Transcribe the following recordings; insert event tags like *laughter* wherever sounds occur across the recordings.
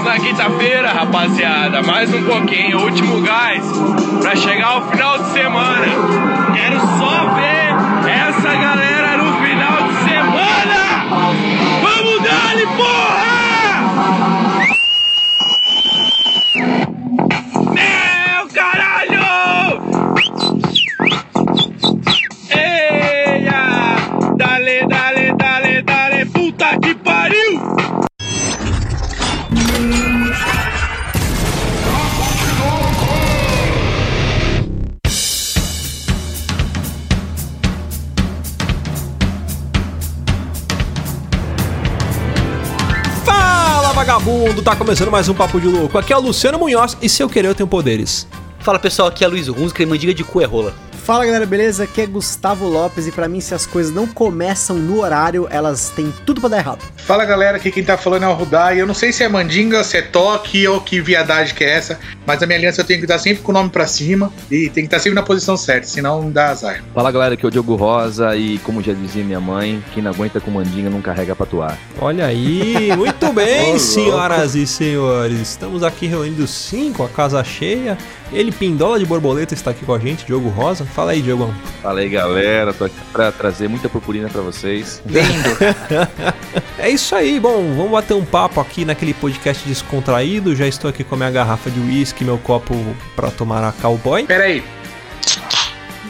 Estamos na quinta-feira, rapaziada. Mais um pouquinho, último gás pra chegar ao final de semana. Quero só ver essa galera vagabundo, tá começando mais um Papo de Louco. Aqui é o Luciano Munhoz e se eu querer eu tenho poderes. Fala pessoal, aqui é Luiz Hunziker e mandiga de cu é rola. Fala galera, beleza? Aqui é Gustavo Lopes e pra mim se as coisas não começam no horário, elas têm tudo pra dar errado. Fala galera, aqui quem tá falando é o Rudai. Eu não sei se é mandinga, se é toque ou que viadagem que é essa, mas a minha aliança eu tenho que estar sempre com o nome pra cima e tem que estar sempre na posição certa, senão dá azar. Fala galera, aqui é o Diogo Rosa e como já dizia minha mãe, quem não aguenta com mandinga não carrega pra atuar. Olha aí, muito *laughs* bem, senhoras e senhores. Estamos aqui reunidos sim com a casa cheia. Ele, Pindola de Borboleta, está aqui com a gente, Diogo Rosa. Fala aí, Diogão. Fala aí galera, tô aqui pra trazer muita purpurina pra vocês. *laughs* É isso aí, bom, vamos bater um papo aqui naquele podcast descontraído. Já estou aqui com a minha garrafa de uísque, meu copo pra tomar a cowboy. Pera aí.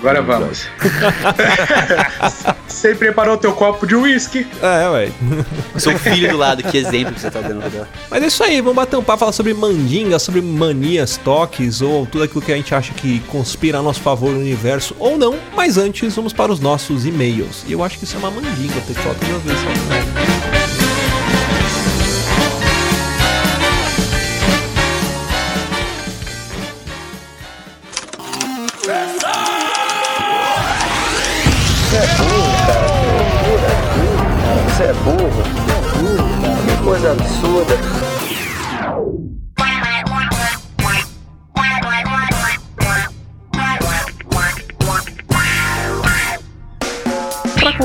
Agora vamos. *laughs* Você preparou teu copo de uísque? É, ué. Seu filho do lado, que exemplo que você tá dando. Mas é isso aí, vamos bater um papo, falar sobre mandinga, sobre manias, toques ou tudo aquilo que a gente acha que conspira a nosso favor no universo ou não. Mas antes, vamos para os nossos e-mails. E eu acho que isso é uma mandinga, ter que falar todas as vezes. sabe? Para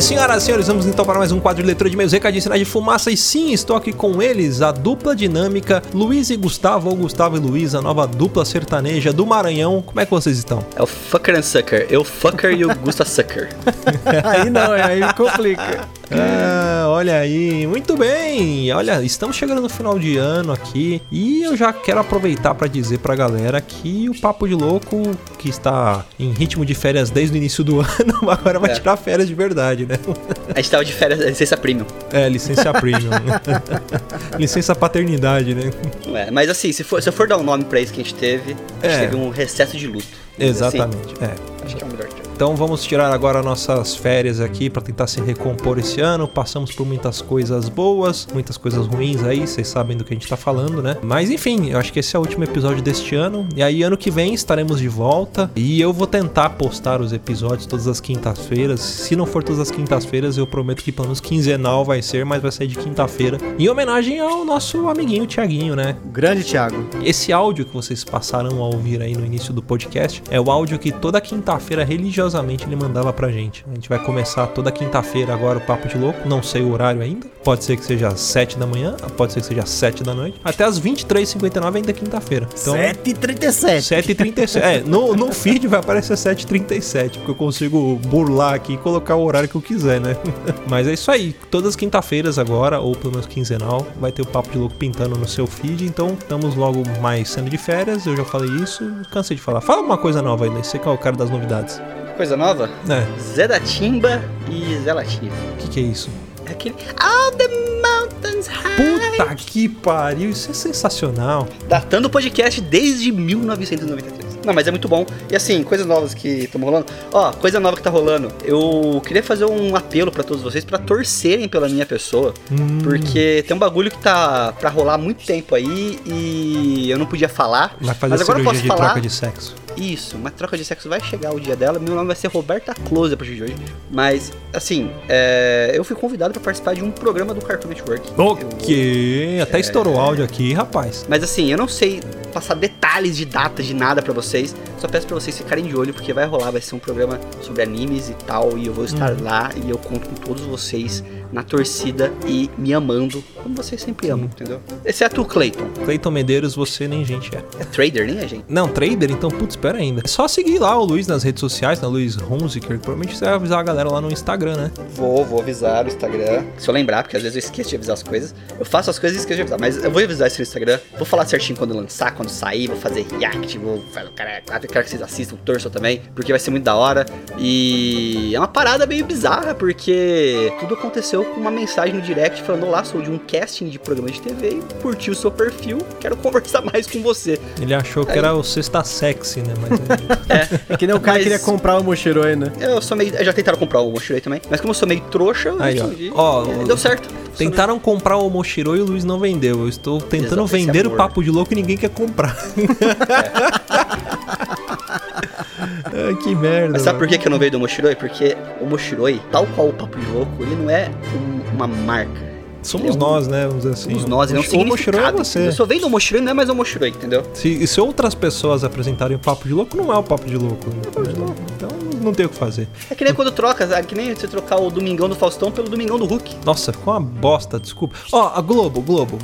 bem, senhoras e senhores, vamos então para mais um quadro de leitura de meios recadinhos sinais de fumaça. E sim, estou aqui com eles, a dupla dinâmica Luiz e Gustavo, ou Gustavo e Luiz, a nova dupla sertaneja do Maranhão. Como é que vocês estão? É o fucker and sucker. Eu fucker e o Gusta sucker. *laughs* aí não, aí complica. Ah, olha aí, muito bem. Olha, estamos chegando no final de ano aqui e eu já quero aproveitar para dizer pra galera que o Papo de Louco, que está em ritmo de férias desde o início do *laughs* ano, agora vai É. tirar férias de verdade, né? *laughs* A gente tava de férias, licença premium. É, licença premium. *laughs* licença paternidade, né? É, mas assim, se, for, se eu for dar um nome pra isso que a gente teve, a gente É. teve um recesso de luto. Mas, Exatamente. É. Assim, acho que é o melhor. Então vamos tirar agora nossas férias aqui para tentar se recompor esse ano. Passamos por muitas coisas boas, muitas coisas ruins aí, vocês sabem do que a gente tá falando, né? Mas enfim, eu acho que esse é o último episódio deste ano. E aí ano que vem estaremos de volta e eu vou tentar postar os episódios todas as quintas-feiras. Se não for todas as quintas-feiras, eu prometo que pelo menos quinzenal vai ser, mas vai sair de quinta-feira. Em homenagem ao nosso amiguinho Tiaguinho, né? Grande Thiago. Esse áudio que vocês passaram a ouvir aí no início do podcast é o áudio que toda quinta-feira religiosamente minuciosamente ele mandava pra gente. A gente vai começar toda quinta-feira agora o Papo de Louco, não sei o horário ainda. Pode ser que seja às 7 da manhã, pode ser que seja às 7 da noite, até às 23h59 ainda é quinta-feira. Então, 7h37. 7h37. É, no, no feed vai aparecer 7h37, porque eu consigo burlar aqui e colocar o horário que eu quiser, né? *laughs* Mas é isso aí. Todas as quinta-feiras agora, ou pelo menos quinzenal, vai ter o Papo de Louco pintando no seu feed. Então, estamos logo mais sendo de férias. Eu já falei isso, cansei de falar. Fala alguma coisa nova aí, né? Você que é o cara das novidades. Coisa nova? É, Zé da Timba e Zé Latinha. o que, que é isso? É aquele. All the mountains high. Puta que pariu, isso é sensacional. Datando o podcast desde 1993. Não, mas é muito bom. E assim, coisas novas que estão rolando. Ó, coisa nova que tá rolando. Eu queria fazer um apelo pra todos vocês pra torcerem pela minha pessoa. Hum. Porque tem um bagulho que tá pra rolar há muito tempo aí e eu não podia falar. Vai fazer mas agora eu posso de falar. troca de sexo. Isso, uma troca de sexo vai chegar o dia dela. Meu nome vai ser Roberta Close a partir de hoje. Mas, assim, é, eu fui convidado pra participar de um programa do Cartoon Network. Ok, até estourou o áudio aqui, rapaz. Mas assim, eu não sei passar detalhes de datas de nada pra vocês. Só peço pra vocês ficarem de olho porque vai rolar, vai ser um programa sobre animes e tal, e eu vou estar lá e eu conto com todos vocês na torcida e me amando, como vocês sempre amam, entendeu? Exceto o Clayton. Cleiton Medeiros, você nem gente é. É trader, nem a gente. Não, trader? Então, putz, espera ainda. É só seguir lá o Luiz nas redes sociais, na Luiz Hunziker. Provavelmente você vai avisar a galera lá no Instagram, né? Vou, vou avisar o Instagram. Se eu lembrar, porque às vezes eu esqueço de avisar as coisas. Eu faço as coisas e esqueço de avisar. Mas eu vou avisar isso no Instagram. Vou falar certinho quando lançar, quando sair. Vou fazer react. Vou fazer o cara. Eu quero que vocês assistam, torçam também. Porque vai ser muito da hora. E é uma parada meio bizarra, porque tudo aconteceu com uma mensagem no direct falando: Olá, sou de um casting de programa de TV e curti o seu perfil. Quero *laughs* conversar mais com você. Ele achou que Aí- era o Sexta Sexy, né? Mas *laughs* É que nem o cara Mas- queria comprar o Moshiroi, né? Eu sou meio. Já tentaram comprar o Moshiroi também. Mas como eu sou meio trouxa, eu Aí, ó. Ó, É, Deu certo. tentaram comprar o Moshiro e o Luiz não vendeu. Eu estou tentando Exato, vender o papo de louco e ninguém quer comprar. *laughs* Ai, que merda. Mas sabe por que eu não veio do Moshiroi? Porque o Moshiroi, tal qual o Papo de Louco, ele não é um- uma marca. Somos é um- nós, né? Vamos dizer assim. Somos nós, ele é um o é significado. você. eu venho do Moshiroi, não é mais o Moshiroi, entendeu? Se, se outras pessoas apresentarem o papo de louco, não é o papo de louco. Então não tem o que fazer. É que nem quando troca, é que nem você trocar o Domingão do Faustão pelo Domingão do Hulk. Nossa, ficou uma bosta, desculpa. Ó, a Globo, Globo,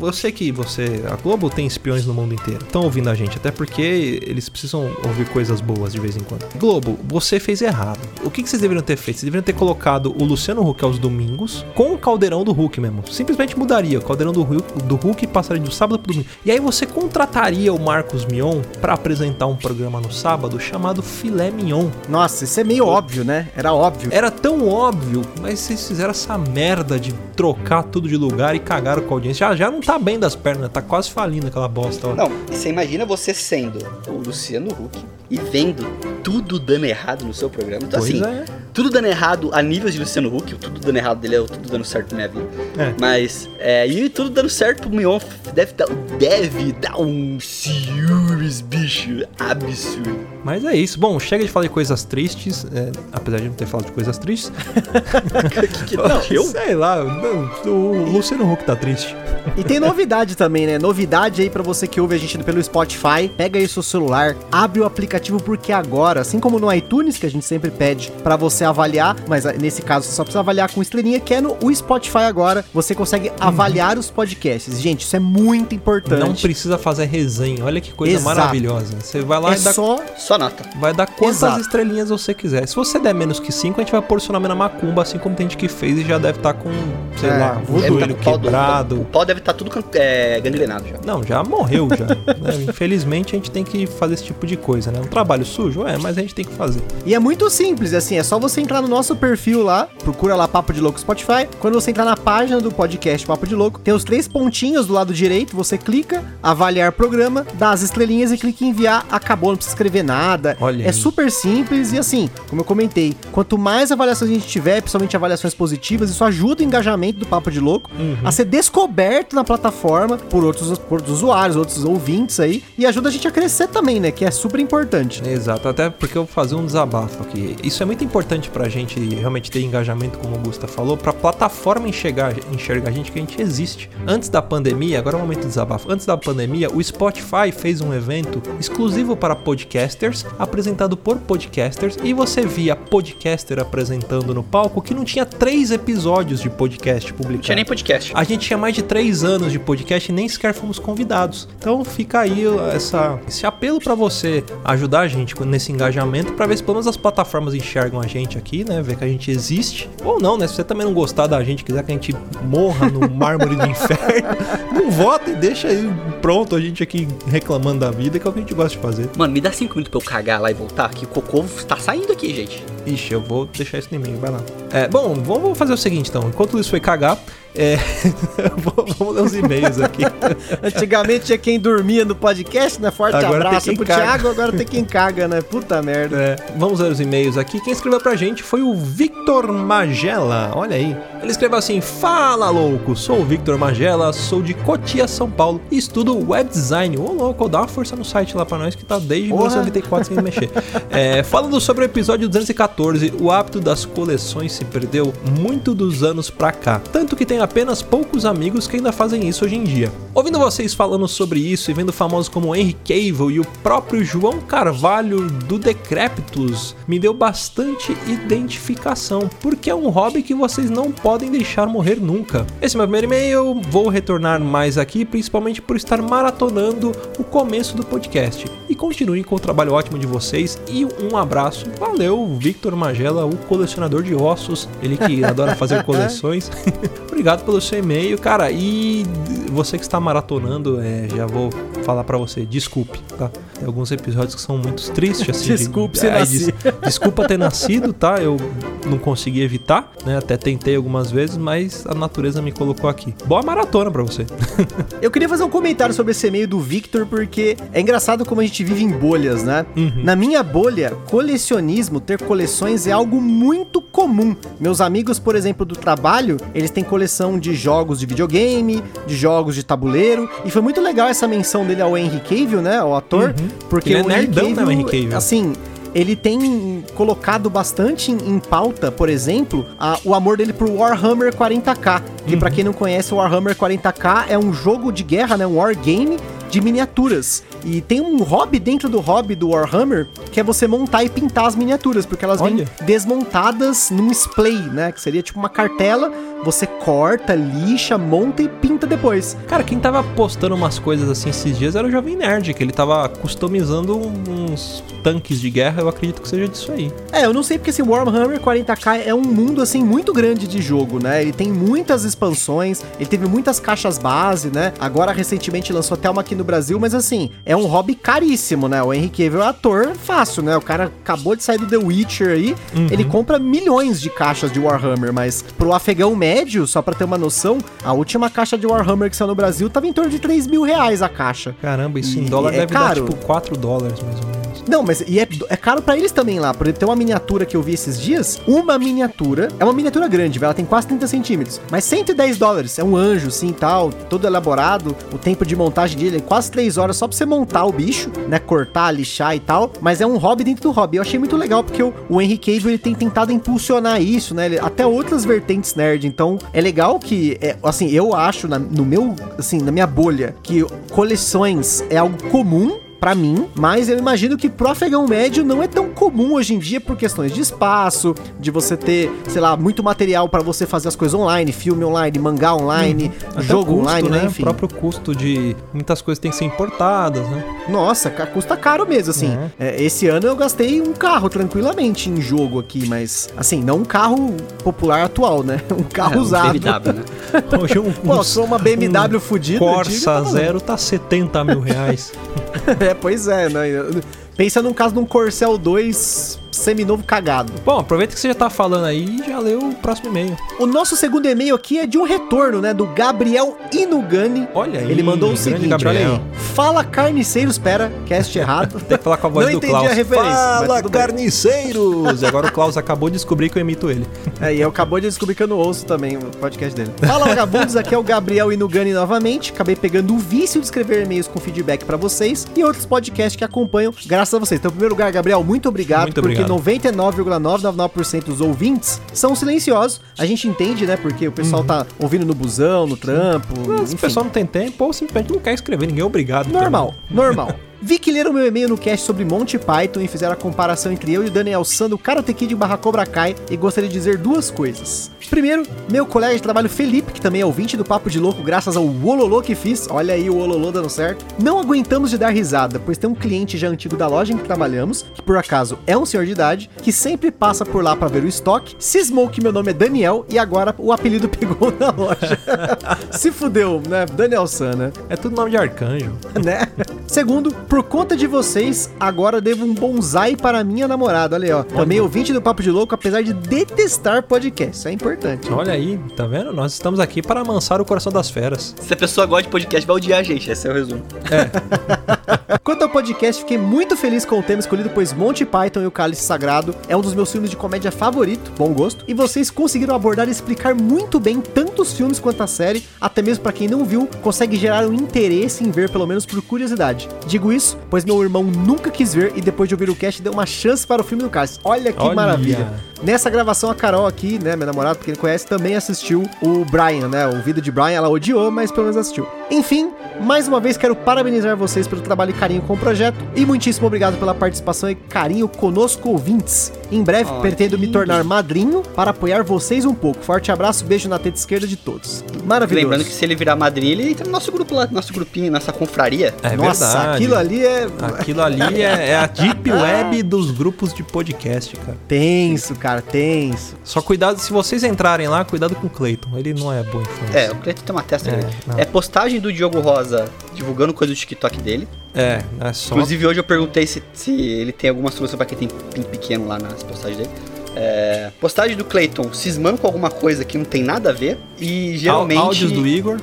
eu sei que você. A Globo tem espiões no mundo inteiro. Estão ouvindo a gente, até porque eles precisam ouvir coisas boas de vez em quando. Globo, você fez errado. O que, que vocês deveriam ter feito? Vocês deveriam ter colocado o Luciano Huck aos domingos com o caldeirão do Hulk mesmo. Simplesmente mudaria. O caldeirão do Hulk, do Hulk passaria do sábado pro domingo. E aí você contrataria o Marcos Mion pra apresentar um programa no sábado chamado Filé Mignon. Nossa, isso é meio óbvio, né? Era óbvio. Era tão óbvio, mas vocês fizeram essa merda de trocar tudo de lugar e cagaram com a audiência. Já, já não tá bem das pernas, tá quase falindo aquela bosta. Ó. Não, e você imagina você sendo o Luciano Huck e vendo tudo dando errado no seu programa. Então, Pois assim, é. tudo dando errado a nível de Luciano Huck, o tudo dando errado dele é o tudo dando certo na minha vida. É. Mas, é, e tudo dando certo pro Mion deve dar, deve dar um ciúmes, bicho, absurdo. Mas é isso. Bom, chega de falar de coisas tristes, é, apesar de não ter falado de coisas tristes. *laughs* que, que, não, eu? Sei lá, não, o Luciano Huck tá triste. E tem novidade também, né? Novidade aí pra você que ouve a gente pelo Spotify. Pega aí seu celular, abre o aplicativo porque agora, assim como no iTunes, que a gente sempre pede pra você avaliar, mas ah, nesse caso você só precisa avaliar com estrelinha, que é no Spotify agora, você consegue avaliar os podcasts. Gente, isso é muito importante. Não precisa fazer resenha. Olha que coisa Exato. maravilhosa. Você vai lá é e dá só Só nota. Vai dar quantas Exato. estrelinhas você quiser. Se você der menos que 5, a gente vai pôr seu nome na macumba, assim como tem gente que fez e já deve estar com, sei É, lá, o tá joelho o pau do- quebrado. O pau deve estar tudo can- é, gangrenado já. Não, já morreu já. né? Infelizmente a gente tem que fazer esse tipo de coisa, né? Trabalho sujo? É, mas a gente tem que fazer. E é muito simples, assim, é só você entrar no nosso perfil lá, procura lá Papo de Louco Spotify. Quando você entrar na página do podcast Papo de Louco, tem os três pontinhos do lado direito, você clica, avaliar programa, dá as estrelinhas e clica em enviar, acabou, não precisa escrever nada. Olha é aí. super simples e assim, como eu comentei, quanto mais avaliações a gente tiver, principalmente avaliações positivas, isso ajuda o engajamento do Papo de Louco a ser descoberto na plataforma por outros, por outros usuários, outros ouvintes aí, e ajuda a gente a crescer também, né? Que é super importante importante. Exato, até porque eu vou fazer um desabafo aqui. Isso é muito importante pra gente realmente ter engajamento, como o Gusta falou, pra plataforma enxergar, enxergar a gente que a gente existe. Antes da pandemia, agora é o momento do desabafo. Antes da pandemia, o Spotify fez um evento exclusivo para podcasters, apresentado por podcasters, e você via podcaster apresentando no palco que não tinha três episódios de podcast Não publicados. tinha nem podcast. A gente tinha mais de três anos de podcast e nem sequer fomos convidados. Então fica aí essa, esse apelo pra você ajudar a gente nesse engajamento pra ver se pelo menos as plataformas enxergam a gente aqui, né? Ver que a gente existe. Ou não, né? Se você também não gostar da gente, quiser que a gente morra no *laughs* mármore do inferno, *laughs* não vota e deixa aí pronto a gente aqui reclamando da vida, que é o que a gente gosta de fazer. Mano, me dá cinco minutos pra eu cagar lá e voltar, que o cocô tá saindo aqui, gente. Ixi, eu vou deixar isso no e-mail, vai lá. É, bom, vamos fazer o seguinte então. Enquanto isso foi cagar, é, *laughs* vamos ler os e-mails aqui. *laughs* Antigamente tinha quem dormia no podcast, né? Forte Agora abraço pro caga. Thiago, agora tem quem caga, né? Puta merda. É, vamos ler os e-mails aqui. Quem escreveu pra gente foi o Victor Magela. Olha aí. Ele escreveu assim: Fala louco, sou o Victor Magela, sou de Cotia, São Paulo e estudo web design. Ô louco, dá uma força no site lá pra nós que tá desde Porra. 1994 sem mexer. É, falando sobre o episódio 214, o hábito das coleções se perdeu muito dos anos pra cá. Tanto que tem apenas poucos amigos que ainda fazem isso hoje em dia. Ouvindo vocês falando sobre isso e vendo famosos como Henry Cavill e o próprio João Carvalho do Decréptos, me deu bastante identificação, porque é um hobby que vocês não podem deixar morrer nunca. Esse é meu primeiro e-mail, vou retornar mais aqui, principalmente por estar maratonando o começo do podcast. E continuem com o trabalho ótimo de vocês e um abraço. Valeu, Victor Magela, o colecionador de ossos, ele que *laughs* adora fazer coleções. *laughs* Obrigado pelo seu e-mail, cara. E você que está maratonando, é, já vou falar pra você, desculpe, tá? Tem alguns episódios que são muito tristes, assim. de- Desculpe se é, nasci. des- *laughs* Desculpa ter nascido, tá? Eu não consegui evitar, né? Até tentei algumas vezes, mas a natureza me colocou aqui. Boa maratona pra você. Eu queria fazer um comentário sobre esse e-mail do Victor, porque é engraçado como a gente vive em bolhas, né? Na minha bolha, colecionismo, ter coleções é algo muito comum. Meus amigos, por exemplo, do trabalho, eles têm coleção de jogos de videogame, de jogos de tabuleiro, e foi muito legal essa menção dele ao Henry Cavill, né? O ator, porque Ele é o Henry nerdão, né, o Cavill, Henry Cavill? assim, ele tem colocado bastante em, pauta, por exemplo, a- o amor dele pro Warhammer 40k. Que pra quem não conhece, o Warhammer 40k é um jogo de guerra, né? Um wargame de miniaturas. E tem um hobby dentro do hobby do Warhammer, que é você montar e pintar as miniaturas, porque elas vêm Olha. desmontadas num splay, né? Que seria tipo uma cartela, você corta, lixa, monta e pinta depois. Cara, quem tava postando umas coisas assim esses dias era o Jovem Nerd, que ele tava customizando uns tanques de guerra, eu acredito que seja disso aí. É, eu não sei porque esse Warhammer 40k é um mundo assim muito grande de jogo, né? Ele tem muitas expansões, ele teve muitas caixas base, né? Agora recentemente lançou até uma aqui no Brasil, mas assim, é um hobby caríssimo, né? O Henry Cavill é ator fácil, né? O cara acabou de sair do The Witcher aí, ele compra milhões de caixas de Warhammer, mas pro afegão médio, só pra ter uma noção, a última caixa de Warhammer que saiu no Brasil tava em torno de 3 mil reais a caixa. Caramba, isso em E dólar é deve caro. dar tipo 4 dólares mais ou menos. Não, mas e é, é caro pra eles também lá. Por exemplo, tem uma miniatura que eu vi esses dias. Uma miniatura. É uma miniatura grande, velho. Ela tem quase 30 centímetros. Mas 110 dólares. É um anjo, assim, tal. Todo elaborado. O tempo de montagem dele é quase 3 horas só pra você montar o bicho, né? Cortar, lixar e tal. Mas é um hobby dentro do hobby. Eu achei muito legal porque o, o Henry Cavill, ele tem tentado impulsionar isso, né? Ele- até outras vertentes nerd. Então, é legal que, é, assim, eu acho, na- no meu, assim, na minha bolha, que coleções é algo comum pra mim, mas eu imagino que pro afegão médio não é tão comum hoje em dia por questões de espaço, de você ter, sei lá, muito material pra você fazer as coisas online, filme online, mangá online, Até jogo custo, online, né? né? Enfim. O próprio custo de muitas coisas têm que ser importadas, né? Nossa, custa caro mesmo, assim. Uhum. É, esse ano eu gastei um carro tranquilamente em jogo aqui, mas, assim, não um carro popular atual, né? *laughs* Um carro É, um usado. BMW, né? *laughs* Hoje um, Pô, sou uma BMW um fudida. Corsa tá. Zero tá 70 mil reais. É, *laughs* pois é, né? Pensa num caso de um Corcel 2 seminovo cagado. Bom, aproveita que você já tá falando aí e já leu o próximo e-mail. O nosso segundo e-mail aqui é de um retorno, né? Do Gabriel Inugani. Olha aí, Ele mandou o seguinte, Gabriel. Fala Carniceiros, pera, cast errado. Tem que falar com a voz Não do entendi Klaus. a referência, Fala, carniceiros! E agora o Klaus acabou de descobrir que eu imito ele. É, e eu acabou de descobrir que eu não ouço também o podcast dele. Fala, vagabundos, aqui é o Gabriel Inugani novamente. Acabei pegando o vício de escrever e-mails com feedback pra vocês e outros podcasts que acompanham, graças a vocês. Então, em primeiro lugar, Gabriel, muito obrigado, Muito porque obrigado. 99,999% dos ouvintes são silenciosos. A gente entende, né, porque o pessoal tá ouvindo no busão, no trampo, Mas se o enfim. pessoal não tem tempo ou simplesmente não quer escrever, ninguém é obrigado. Normal, normal. *laughs* Vi que leram meu e-mail no cast sobre Monty Python e fizeram a comparação entre eu e o Daniel San do Karate Kid barra Cobra Kai e gostaria de dizer duas coisas. Primeiro, meu colega de trabalho Felipe, que também é ouvinte do Papo de Louco graças ao Ololô que fiz, olha aí o Ololô dando certo, não aguentamos de dar risada, pois tem um cliente já antigo da loja em que trabalhamos, que por acaso é um senhor de idade, que sempre passa por lá pra ver o estoque, cismou que meu nome é Daniel e agora o apelido *laughs* pegou na loja. *laughs* Se fudeu, né? Daniel San, né? É tudo nome de arcanjo. *laughs* né? Segundo, por conta de vocês, agora devo um bonsai para minha namorada. Olha aí, ó. Também ouvinte do Papo de Louco, apesar de detestar podcast. Isso é importante. Olha aí, tá vendo? Nós estamos aqui para amansar o coração das feras. Se a pessoa gosta de podcast, vai odiar a gente. Esse é o resumo. *laughs* Quanto ao podcast, fiquei muito feliz com o tema escolhido, pois Monty Python e o Cálice Sagrado é um dos meus filmes de comédia favorito, bom gosto, e vocês conseguiram abordar e explicar muito bem tanto os filmes quanto a série, até mesmo para quem não viu, consegue gerar um interesse em ver, pelo menos por curiosidade. Digo isso, pois meu irmão nunca quis ver e depois de ouvir o cast deu uma chance para o filme do Cálice. Olha que Olha. maravilha. Nessa gravação, a Carol aqui, né, minha namorada, porque ele conhece, também assistiu o Brian, né? O vídeo de Brian, ela odiou, mas pelo menos assistiu. Enfim, mais uma vez quero parabenizar vocês pelo trabalho carinho com o projeto. E muitíssimo obrigado pela participação e carinho conosco, ouvintes. Em breve, Ai, pretendo me tornar madrinho para apoiar vocês um pouco. Forte abraço, beijo na teta esquerda de todos. Maravilhoso. Lembrando que se ele virar madrinha, ele entra no nosso grupo lá, nosso grupinho, nossa confraria. É Nossa, verdade. aquilo ali é Aquilo ali é, é a deep *laughs* web dos grupos de podcast, cara. tenso, cara, tenso. Só cuidado, se vocês entrarem lá, cuidado com o Clayton. Ele não é bom influência. É, o Cleiton tem uma testa É, grande. não. É postagem do Diogo Rosa divulgando coisa do TikTok dele. É, é só. Inclusive, hoje eu perguntei se, se ele tem alguma solução pra quem tem pinto pequeno lá nas postagens dele. É, postagem do Clayton cismando com alguma coisa que não tem nada a ver. E geralmente. Áudios do Igor.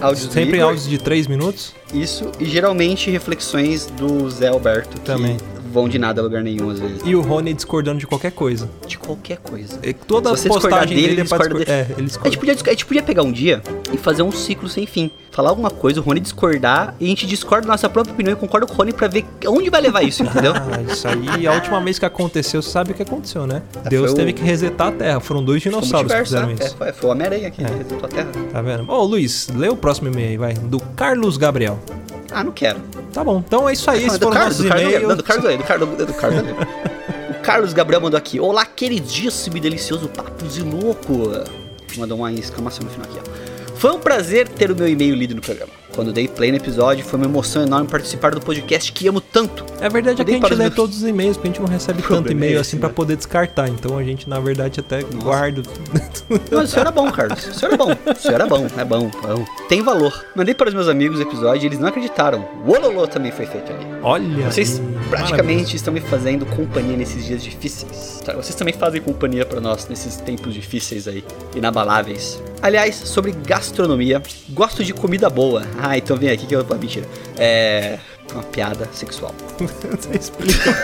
áudios do sempre Igor, áudios de 3 minutos. Isso. E geralmente reflexões do Zé Alberto. que Também. Vão de nada a lugar nenhum, às vezes. E o Rony discordando de qualquer coisa. De qualquer coisa. E toda discordar postagem dele, dele, ele é discorda discor-. É, ele A gente, discorda. podia, a gente podia pegar um dia e fazer um ciclo sem fim. Falar alguma coisa, o Rony discordar, e a gente discorda da nossa própria opinião e concorda com o Rony pra ver onde vai levar isso, entendeu? *laughs* Ah, isso aí, a última vez que aconteceu, você sabe o que aconteceu, né? É, Deus foi o- teve que resetar a Terra. Foram dois o dinossauros que fizeram né? isso. É, foi, o Homem-Aranha que resetou a Terra. Tá vendo? Ô, Luiz, lê o próximo e-mail aí, vai. Do Carlos Gabriel. Ah, não quero. Tá bom, então é isso aí. Esses é foram Carlos, nossos do Carlos, e-mails. não, do Carlos aí, do Carlos, do Carlos ali. O Carlos Gabriel mandou aqui. Olá, queridíssimo e delicioso papo de louco. Mandou uma exclamação no final aqui, ó. Foi um prazer ter o meu e-mail lido no programa. Quando dei play no episódio, foi uma emoção enorme participar do podcast que amo tanto. É verdade é que a para gente lê meus- todos os e-mails, porque a gente não recebe tanto e-mail é assim né? poder descartar. Então a gente, na verdade, até guarda. Mas isso era bom, Carlos. Isso era bom. Isso era bom. É bom, bom. Tem valor. Mandei para os meus amigos o episódio e eles não acreditaram. O Ololô também foi feito ali. Olha Vocês aí, praticamente estão me fazendo companhia nesses dias difíceis. Tá, Vocês também fazem companhia pra nós nesses tempos difíceis aí, inabaláveis. Aliás, sobre gastronomia, gosto de comida boa. Ah, então vem aqui que eu. Ah, mentira. É. Uma piada sexual. *laughs* Você explica.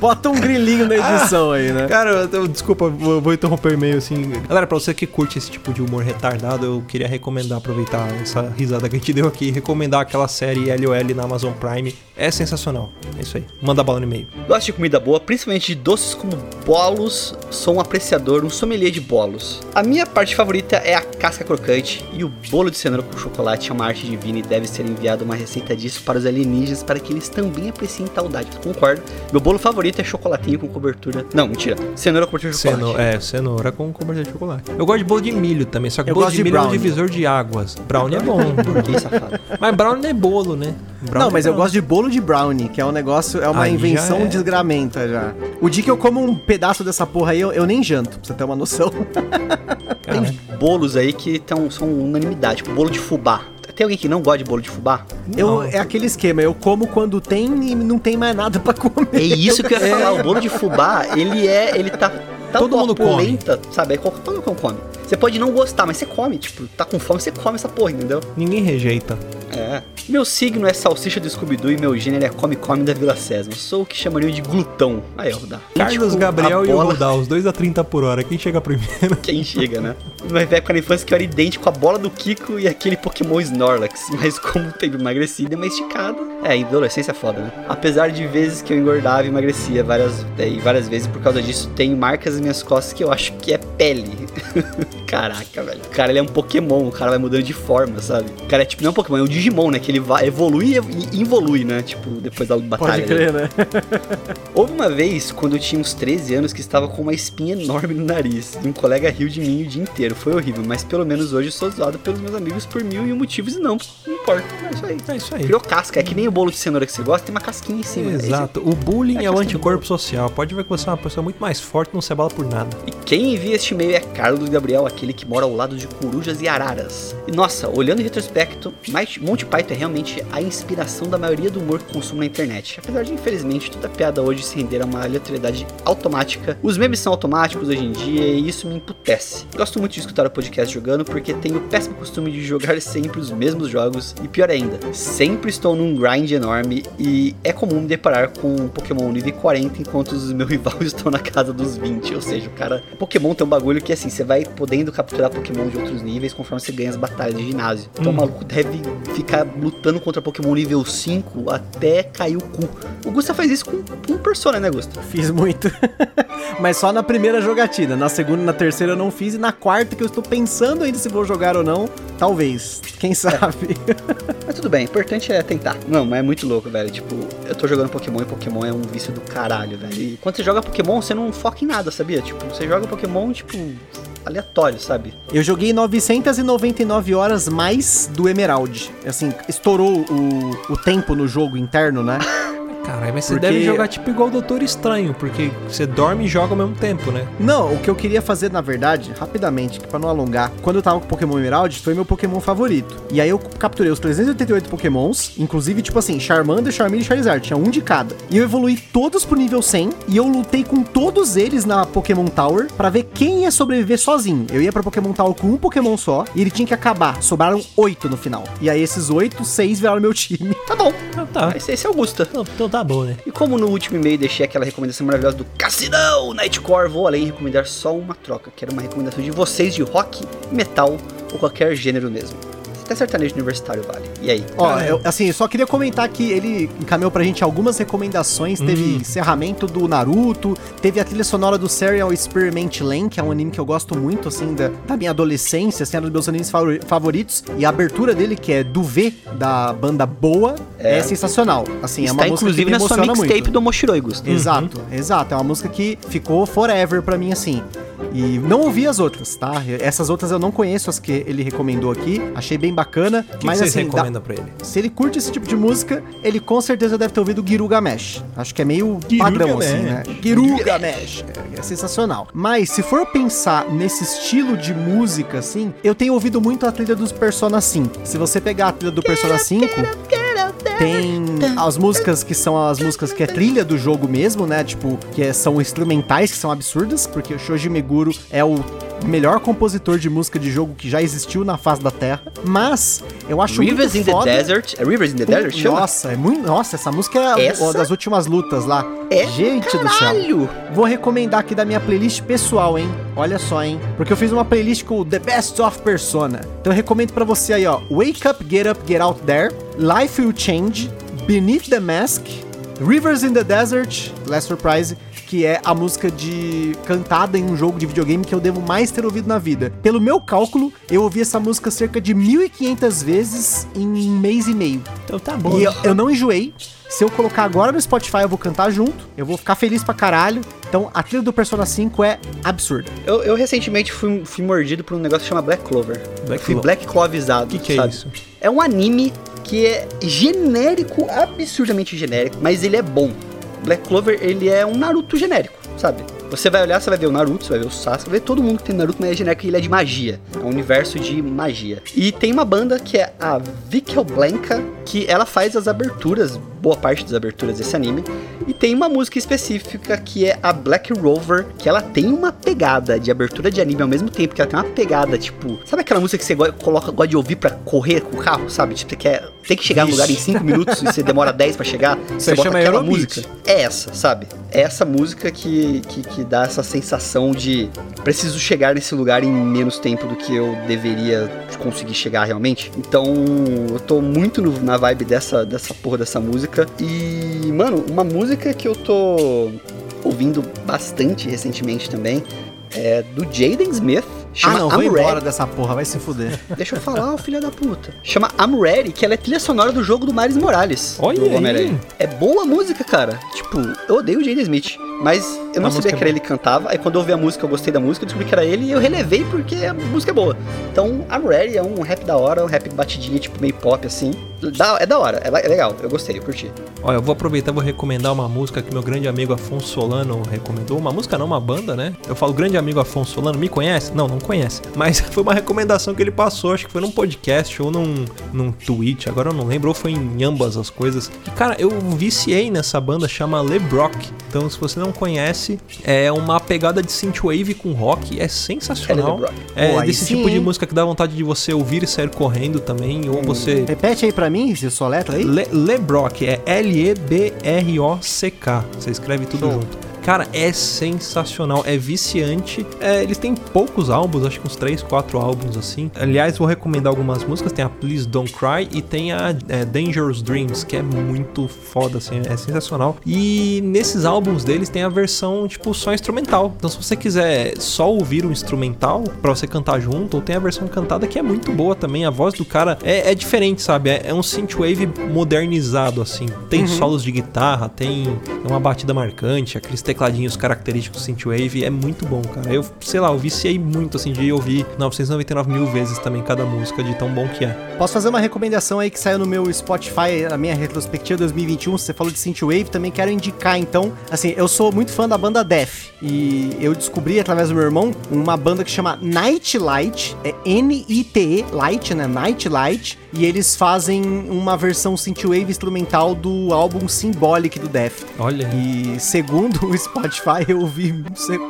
Bota um grilinho na edição aí, né? Cara, eu, desculpa, eu vou interromper o e-mail assim. Galera, pra você que curte esse tipo de humor retardado, eu queria recomendar, aproveitar essa risada que a gente deu aqui, recomendar aquela série LOL na Amazon Prime. É sensacional. É isso aí. Manda bala no e-mail. Gosto de comida boa, principalmente de doces como bolos. Sou um apreciador, um sommelier de bolos. A minha parte favorita é a casca crocante e o bolo de cenoura com chocolate é uma arte divina e deve ser enviada uma receita disso para os alienígenas para que eles também apreciem tal dade. Concordo. Meu bolo favorito é chocolatinho com cobertura. Não, mentira. Cenoura com cobertura de chocolate. Ceno, é, cenoura com cobertura de chocolate. Eu gosto de bolo de milho também, só que Eu bolo gosto de de milho é um divisor de águas. Brownie é bom. *laughs* Que safado. Mas brownie não é bolo, né? Brownie Não, mas é eu gosto de bolo de brownie, que é um negócio, é uma Aí já invenção é. desgramenta já. O dia que eu como um pedaço dessa porra aí, eu, eu nem janto, pra você ter uma noção. Tem bolos aí que tão, são unanimidade, tipo bolo de fubá. Tem alguém que não gosta de bolo de fubá? Eu, Não. é aquele esquema, eu como quando tem e não tem mais nada pra comer. É isso que eu ia falar. O bolo de fubá, ele é. Ele tá. tão Todo mundo opulenta, sabe? É todo mundo come. Você pode não gostar, mas você come. Tipo, tá com fome, você come essa porra, entendeu? Ninguém rejeita. É. Meu signo é salsicha do Scooby-Doo e meu gênero é come-come da Vila Sésamo. Sou o que chamariam de glutão. Aí, ó, dá. Carlos Tipo, Gabriel e o Rudal, os dois a 30 por hora. Quem chega primeiro? Quem chega, né? Mas época na infância que eu era idêntico à bola do Kiko e aquele Pokémon Snorlax. Mas como teve emagrecido e mais esticado. É, em adolescência é foda, né? Apesar de vezes que eu engordava e emagrecia várias, é, e várias vezes por causa disso, tenho marcas nas minhas costas que eu acho que é pele. *laughs* Caraca, velho. O cara ele é um Pokémon, o cara vai mudando de forma, sabe? O cara é tipo, não é um Pokémon, é um Digimon, né? Que ele vai, evolui e involui, né? Tipo, depois da batalha. Pode crer, né? *laughs* Houve uma vez, quando eu tinha uns 13 anos, que estava com uma espinha enorme no nariz. E um colega riu de mim o dia inteiro. Foi horrível, mas pelo menos hoje eu sou zoado pelos meus amigos por mil e um motivos e não, não importa. É isso aí. É isso aí. Criou casca. É que nem o bolo de cenoura que você gosta, tem uma casquinha em cima. Exato. O bullying É é, o anticorpo social. Pode ver que você é uma pessoa muito mais forte não se abala por nada. E quem envia este e-mail é Carlos Gabriel, aquele que mora ao lado de corujas e araras. E nossa, olhando em retrospecto, Monty Python é realmente a inspiração da maioria do humor que consumo na internet. Apesar de, infelizmente, toda piada hoje se render a uma aleatoriedade automática. Os memes são automáticos hoje em dia e isso me emputece. Gosto muito de escutar o podcast jogando porque tenho o péssimo costume de jogar *laughs* sempre os mesmos jogos e pior ainda, sempre estou num grind enorme e é comum me deparar com um Pokémon nível 40 enquanto os meus *laughs* rivais estão na casa dos 20. Ou seja, o cara. Pokémon tem um bagulho que assim, você vai podendo capturar Pokémon de outros níveis conforme você ganha as batalhas de ginásio. Então o maluco deve ficar lutando contra Pokémon nível 5 até cair o cu. O Gusta faz isso com, com Persona, né, Gusta? Fiz muito. *laughs* Mas só na primeira jogatina. Na segunda e na terceira eu não fiz. E na quarta, que eu estou pensando ainda se vou jogar ou não, talvez. Quem sabe? *laughs* Mas tudo bem, o importante é tentar. Não, mas é muito louco, velho. Tipo, eu tô jogando Pokémon e Pokémon é um vício do caralho, velho. E quando você joga Pokémon, você não foca em nada, sabia? Tipo, você joga Pokémon, tipo, aleatório, sabe? Eu joguei 999 horas mais do Emerald. Assim, estourou o, o tempo no jogo interno, né? *laughs* Caralho, mas você Porque- deve jogar tipo igual o Doutor Estranho, porque você dorme e joga ao mesmo tempo, né? Não, o que eu queria fazer, na verdade, rapidamente, que pra não alongar, quando eu tava com o Pokémon Emerald, foi meu Pokémon favorito. E aí eu capturei os 388 Pokémons, inclusive, tipo assim, Charmander, Charmeleon e Charizard, tinha um de cada. E eu evoluí todos pro nível 100, e eu lutei com todos eles na Pokémon Tower pra ver quem ia sobreviver sozinho. Eu ia pra Pokémon Tower com um Pokémon só, e ele tinha que acabar. Sobraram oito no final. E aí esses oito, seis viraram meu time. *laughs* Tá bom. Ah, tá. Esse, esse é o Gusta. Não, Então tá bom, né? E como no último e-mail deixei aquela recomendação maravilhosa do Cassinão Nightcore, vou além recomendar só uma troca, que era uma recomendação de vocês de rock, metal ou qualquer gênero mesmo. Até sertanejo universitário vale. E aí? Ó, eu, assim, eu só queria comentar que ele encaminhou pra gente algumas recomendações. Teve encerramento do Naruto, teve a trilha sonora do Serial Experiment Lane, que é um anime que eu gosto muito, assim, da, da minha adolescência, assim, era um dos meus animes favori- favoritos. E a abertura dele, que é do V, da banda Boa, é, sensacional. Assim, é Está uma música que inclusive me na sua mixtape do Moshiroi. Exato, exato. É uma música que ficou forever pra mim, assim. E não ouvi as outras, tá? Essas outras eu não conheço, as que ele recomendou aqui. Achei bem bacana. O que, mas que vocês assim, dá- recomendam pra ele? se ele curte esse tipo de música, ele com certeza deve ter ouvido Girugamesh. Acho que é meio padrão, assim, né? Girugamesh. É, é sensacional. Mas, se for pensar nesse estilo de música, assim, eu tenho ouvido muito a trilha dos Persona 5. Se você pegar a trilha do Persona 5, tem as músicas que são as músicas que é trilha do jogo mesmo, né? Tipo, que é- são instrumentais, que são absurdas, porque o Shoji Meguro é o melhor compositor de música de jogo que já existiu na face da Terra. Mas eu acho Rivers muito in the. Desert. É Rivers in the Desert? Chama? Nossa, é muito. Nossa, essa música é Essa? das últimas lutas lá. É Gente do céu. Caralho! Vou recomendar aqui da minha playlist pessoal, hein? Olha só, hein? Porque eu fiz uma playlist com o The Best of Persona. Então eu recomendo pra você aí, ó. Wake Up, Get Up, Get Out There. Life Will Change. Beneath the Mask. Rivers in the Desert. Last Surprise. Que é a música de cantada em um jogo de videogame que eu devo mais ter ouvido na vida. Pelo meu cálculo, eu ouvi essa música cerca de 1.500 vezes em um mês e meio. Então tá bom. E eu, eu não enjoei. Se eu colocar agora no Spotify, eu vou cantar junto. Eu vou ficar feliz pra caralho. Então, a trilha do Persona 5 é absurda. Eu, eu recentemente fui, fui mordido por um negócio que chama Black Clover. Black fui Clo- Black Clovezado. O que, que é sabe? isso? É um anime que é genérico, absurdamente genérico, mas ele é bom. Black Clover, ele é um Naruto genérico, sabe? Você vai olhar, você vai ver o Naruto, você vai ver o Sasuke, vai ver todo mundo que tem Naruto, mas é genérico e ele é de magia. É um universo de magia. E tem uma banda que é a Vikel Blanca, que ela faz as aberturas, boa parte das aberturas desse anime. E tem uma música específica que é a Black Rover, que ela tem uma pegada de abertura de anime ao mesmo tempo que ela tem uma pegada, tipo, sabe aquela música que você go- coloca, gosta de ouvir pra correr com o carro, sabe? Tipo, você quer tem que chegar no lugar em 5 minutos e você demora 10 pra chegar, você, bota chama aquela Eurobeat. música. É essa, sabe? Essa música que, que, que dá essa sensação de preciso chegar nesse lugar em menos tempo do que eu deveria conseguir chegar realmente. Então, eu tô muito no- na vibe dessa, dessa porra dessa música. E, mano, uma música que eu tô ouvindo bastante recentemente também é do Jaden Smith. Ah, Chama não, vou I'm embora Ready. dessa porra, vai se fuder. *laughs* Deixa eu falar, ô filho da puta. Chama I'm Ready, que ela é trilha sonora do jogo do Miles Morales. Olha do aí. É boa a música, cara. Tipo, eu odeio o Jaden Smith. Mas eu não A sabia é que era ele que cantava. Aí quando eu ouvi a música, eu gostei da música, eu descobri que era ele e eu relevei porque a música é boa. Então, I'm Ready é um rap da hora, um rap batidinha, tipo meio pop assim. Da- é da hora, é, é legal, eu gostei, eu curti. Olha, eu vou aproveitar e vou recomendar uma música que meu grande amigo Afonso Solano recomendou. Uma música não, uma banda, né? Eu falo grande amigo Afonso Solano, me conhece? Não, não conhece. Mas *laughs* foi uma recomendação que ele passou, acho que foi num podcast ou num, num tweet, agora eu não lembro, ou foi em ambas as coisas. E, cara, eu viciei nessa banda, chama LeBrock. Então, se você não conhece, é uma pegada de synthwave com rock, é sensacional. É. É Pô, desse sim, tipo de música que dá vontade de você ouvir e sair correndo também, ou você Repete aí pra mim, se sua letra aí. Le Lebrock, é L-E-B-R-O-C-K. Você escreve tudo Show. junto. Cara, é sensacional, é viciante. É, eles têm poucos álbuns, acho que uns 3, 4 álbuns assim. Aliás, vou recomendar algumas músicas. Tem a Please Don't Cry e tem a é, Dangerous Dreams, que é muito foda, assim, é sensacional. E nesses álbuns deles tem a versão, tipo, só instrumental. Então, se você quiser só ouvir o instrumental pra você cantar junto, ou tem a versão cantada que é muito boa também. A voz do cara é, é diferente, sabe? É, é um synthwave modernizado, assim. Tem solos de guitarra, tem uma batida marcante, aqueles tecladinhos característicos do synthwave. É muito bom, cara. Eu, sei lá, eu viciei muito, assim, de ouvir 999 mil vezes também cada música, de tão bom que é. Posso fazer uma recomendação aí que saiu no meu Spotify, a minha retrospectiva 2021. Você falou de Synthwave, também quero indicar então. Assim, eu sou muito fã da banda Def e eu descobri através do meu irmão uma banda que chama Night Light, é N-I-T-E Light, né? Night Light, e eles fazem uma versão Synthwave instrumental do álbum Symbolic do Def. Olha. E segundo *laughs* o Spotify, *laughs* eu ouvi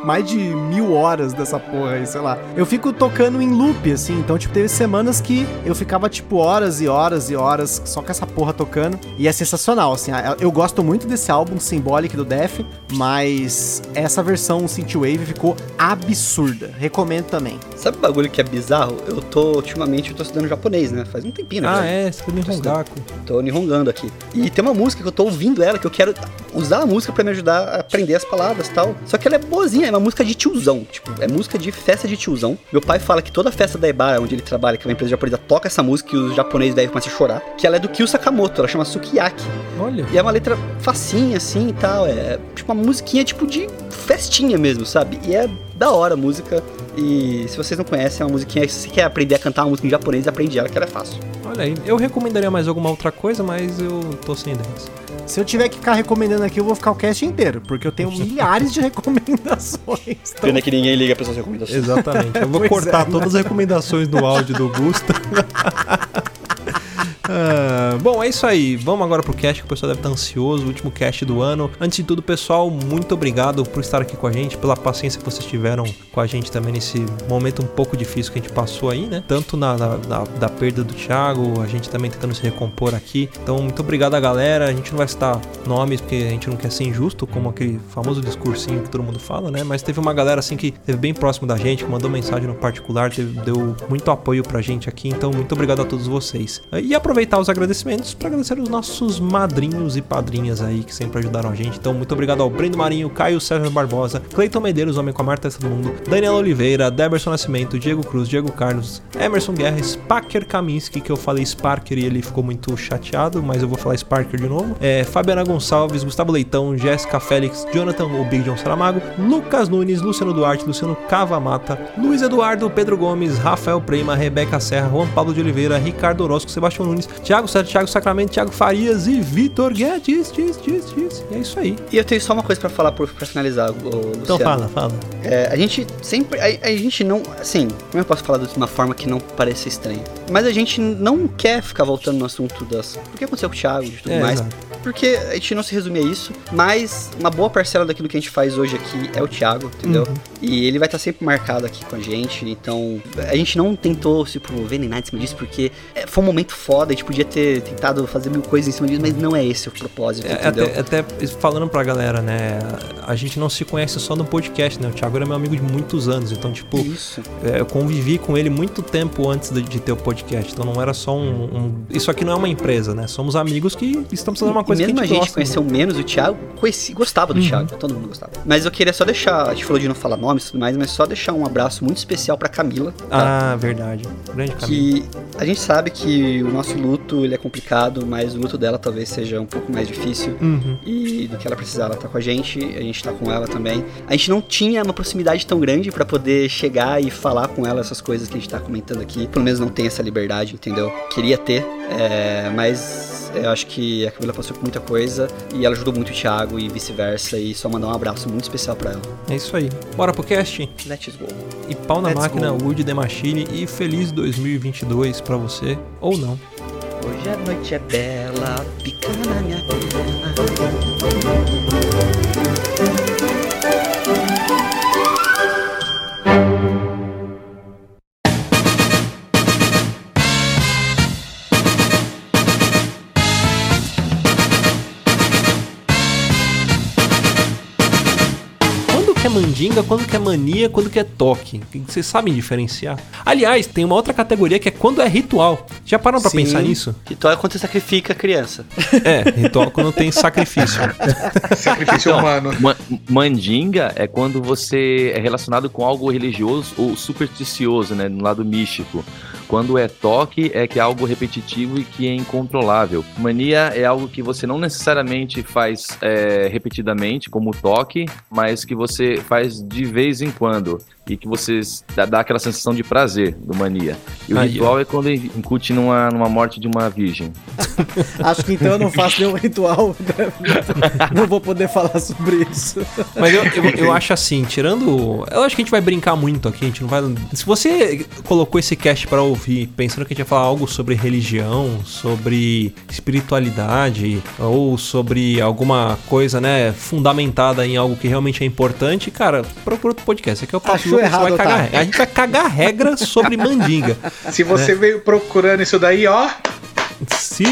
mais de mil horas dessa porra aí, sei lá. Eu fico tocando em loop, assim, então, tipo, teve semanas que eu ficava, tipo, horas e horas e horas só com essa porra tocando. E é sensacional, assim. Eu gosto muito desse álbum Symbolic do Def, mas essa versão Synthwave ficou absurda. Recomendo também. Sabe o bagulho que é bizarro? Eu tô, ultimamente, eu tô estudando japonês, né? Faz um tempinho, né? Ah, é, você foi no Hongaku. Tô nihongando aqui. E tem uma música que eu tô ouvindo ela, que eu quero usar a música pra me ajudar a aprender as palavras e tal. Só que ela é boazinha, é uma música de tiozão. Tipo, é música de festa de tiozão. Meu pai fala que toda festa da Ebara, onde ele trabalha, que é uma empresa japonesa, toca essa música e os japoneses devem começar a chorar. Que ela é do Kyo Sakamoto, ela chama Sukiyaki. Olha. E é uma letra facinha, assim e tal. É tipo uma musiquinha tipo de festinha mesmo, sabe? E é da hora a música. E se vocês não conhecem, é uma musiquinha. Se você quer aprender a cantar uma música em japonês, aprende ela, que ela é fácil. Olha aí. Eu recomendaria mais alguma outra coisa, mas eu tô sem ideias. Se eu tiver que ficar recomendando aqui, eu vou ficar o cast inteiro, porque eu tenho *laughs* milhares de recomendações. Então, Pena que ninguém liga pra suas recomendações. Exatamente. Eu vou *laughs* Pois cortar é, todas as recomendações do áudio do Gusta. *laughs* Ah, bom, é isso aí. Vamos agora pro cast que o pessoal deve estar ansioso, o último cast do ano. Antes de tudo, pessoal, muito obrigado por estar aqui com a gente, pela paciência que vocês tiveram com a gente também nesse momento um pouco difícil que a gente passou aí, né? Tanto na, na- na- da perda do Thiago, a gente também tentando se recompor aqui. Então, muito obrigado a galera. A gente não vai citar nomes porque a gente não quer ser injusto, como aquele famoso discursinho que todo mundo fala, né? Mas teve uma galera assim que esteve bem próximo da gente, que mandou mensagem no particular, teve- deu muito apoio pra gente aqui. Então, muito obrigado a todos vocês. E aproveitar os agradecimentos para agradecer os nossos madrinhos e padrinhas aí que sempre ajudaram a gente. Então, muito obrigado ao Brendo Marinho, Caio César Barbosa, Cleiton Medeiros, Homem com a Marta do Mundo, Daniela Oliveira, Deberson Nascimento, Diego Cruz, Diego Carlos, Emerson Guerra, Spacker Kaminski, que eu falei Sparker e ele ficou muito chateado, mas eu vou falar Sparker de novo. É, Fabiana Gonçalves, Gustavo Leitão, Jéssica Félix, Jonathan, o Big John Saramago, Lucas Nunes, Luciano Duarte, Luciano Cavamata, Luiz Eduardo, Pedro Gomes, Rafael Prema, Rebeca Serra, Juan Paulo de Oliveira, Ricardo Orozco, Sebastião Nunes, Thiago Sérgio, Thiago Sacramento, Thiago Farias e Vitor Guedes. Diz, diz, diz. E é isso aí. E eu tenho só uma coisa pra falar pra finalizar, ô, Luciano. Então fala, fala. É, a gente sempre. A, a gente não. Assim, como eu posso falar de uma forma que não pareça estranha? Mas a gente não quer ficar voltando no assunto das. O que aconteceu com o Thiago e tudo É, mais. exato. Porque a gente não se resume a isso, mas uma boa parcela daquilo que a gente faz hoje aqui é o Thiago, entendeu? Uhum. E ele vai estar sempre marcado aqui com a gente, então a gente não tentou se promover nem nada em cima disso, porque é, foi um momento foda gente podia ter tentado fazer mil coisas em cima disso, mas não é esse o propósito, É, entendeu? até, até falando pra galera, né? A gente não se conhece só no podcast, né? O Thiago era meu amigo de muitos anos, então, tipo, é, eu convivi com ele muito tempo antes de, de ter o podcast. Então não era só um, um- Isso aqui não é uma empresa, né? Somos amigos que estamos fazendo uma E coisa que mesmo a a gente, gente gosta. né? conheceu menos o Thiago, conheci, gostava do Thiago, todo mundo gostava. Mas eu queria só deixar, a gente falou de não falar nomes e tudo mais, mas só deixar um abraço muito especial pra Camila. tá? Ah, verdade. Grande caminho. que a gente sabe que o nosso luto ele é complicado, mas o luto dela talvez seja um pouco mais difícil. Uhum. E do que ela precisar, ela tá com a gente, a gente tá com ela também. A gente não tinha uma proximidade tão grande pra poder chegar e falar com ela essas coisas que a gente tá comentando aqui. Pelo menos não tem essa liberdade, entendeu? Queria ter, é, mas eu acho que a Camila passou por muita coisa e ela ajudou muito o Thiago e vice-versa. E só mandar um abraço muito especial pra ela. É isso aí. Bora pro cast. Let's go. E pau na Let's máquina, go. Wood The Machine. E feliz 2022 pra você. Ou não. Hoje a noite é bela, pica na minha tela. Mandinga, quando que é mania, quando que é toque? Vocês sabem diferenciar? Aliás, tem uma outra categoria que é quando é ritual. Já pararam pra Sim. pensar nisso? Ritual é quando você sacrifica a criança. *laughs* É, ritual quando tem sacrifício. *laughs* Sacrifício humano. Ma- mandinga é quando você é relacionado com algo religioso ou supersticioso, né? No lado místico. Quando é toque, é que é algo repetitivo e que é incontrolável. Mania é algo que você não necessariamente faz é, repetidamente, como toque, mas que você faz de vez em quando. E que você dá, dá aquela sensação de prazer do mania. E o Aí, ritual é quando incute numa, numa morte de uma virgem. *laughs* Acho que então eu não faço nenhum ritual. não vou poder falar sobre isso. Mas eu, eu, eu acho assim, tirando. Eu acho que a gente vai brincar muito aqui, a gente não vai. Se você colocou esse cast pra ouvir pensando que a gente ia falar algo sobre religião, sobre espiritualidade, ou sobre alguma coisa, né, fundamentada em algo que realmente é importante, cara, procura outro podcast. Esse aqui é o Papo Você errado, vai cagar, Otávio. A gente vai cagar regra sobre mandinga. *laughs* Se você veio procurando isso daí, ó, Se...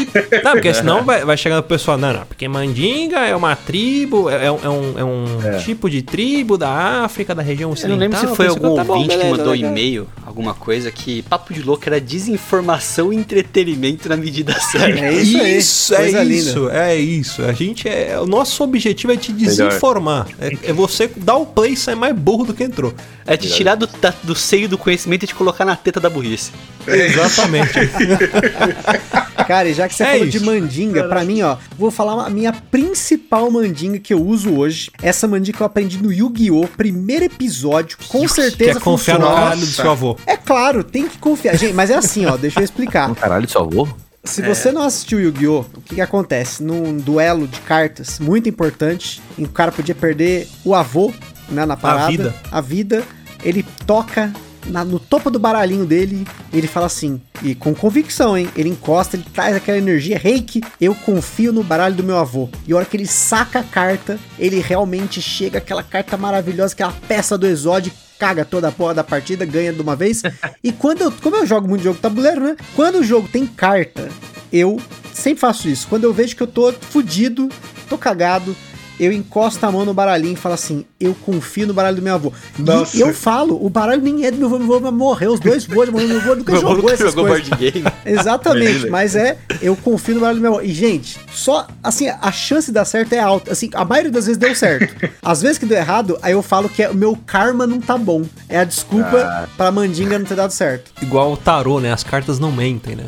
Não, porque senão vai, vai chegar o pessoal, não, não, porque mandinga é uma tribo, é, é um, é um, é um tipo de tribo da África, da região Eu ocidental. não lembro se foi algum tá bom, ouvinte que mandou e-mail, alguma coisa, que papo de louco era desinformação e entretenimento na medida certa. É isso. *laughs* Isso, é isso, é isso. A gente é. O nosso objetivo é te desinformar. É, é você dar o play e sair mais burro do que entrou. É te tirar do, da- do seio do conhecimento e te colocar na teta da burrice. Exatamente. *laughs* Cara, e já que você É falou isso. de mandinga, pra mim, ó, vou falar a minha principal mandinga que eu uso hoje. Essa mandinga que eu aprendi no Yu-Gi-Oh! Primeiro episódio, com certeza Quer confiar no funciona. caralho do seu avô. É claro, tem que confiar. Gente, mas é assim, ó, deixa eu explicar. Caralho, seu avô? Se você não assistiu Yu-Gi-Oh!, o que, que acontece? Num duelo de cartas muito importante, em que o cara podia perder o avô né, na parada, vida. a vida, ele toca na- no topo do baralhinho dele ele fala assim, e com convicção, hein? Ele encosta, ele traz aquela energia, reiki, eu confio no baralho do meu avô. E a hora que ele saca a carta, ele realmente chega aquela carta maravilhosa, aquela peça do exódio, caga toda a porra da partida, ganha de uma vez. *laughs* e quando eu, como eu jogo muito jogo tabuleiro, né? Quando o jogo tem carta, eu sempre faço isso. Quando eu vejo que eu tô fudido, tô cagado, eu encosto a mão no baralhinho e falo assim: eu confio no baralho do meu avô. Nossa. E eu falo, o baralho nem é do meu avô, meu avô vai morrer, os dois voos, meu avô nunca Meu jogou nunca essas jogou coisas. board game. *laughs* Exatamente, Beleza. mas é, eu confio no baralho do meu avô. E, gente, só, assim, a chance de dar certo é alta. Assim, a maioria das vezes deu certo. *laughs* Às vezes que deu errado, aí eu falo que é, o meu karma não tá bom. É a desculpa pra mandinga não ter dado certo. Igual o tarô, né? As cartas não mentem, né?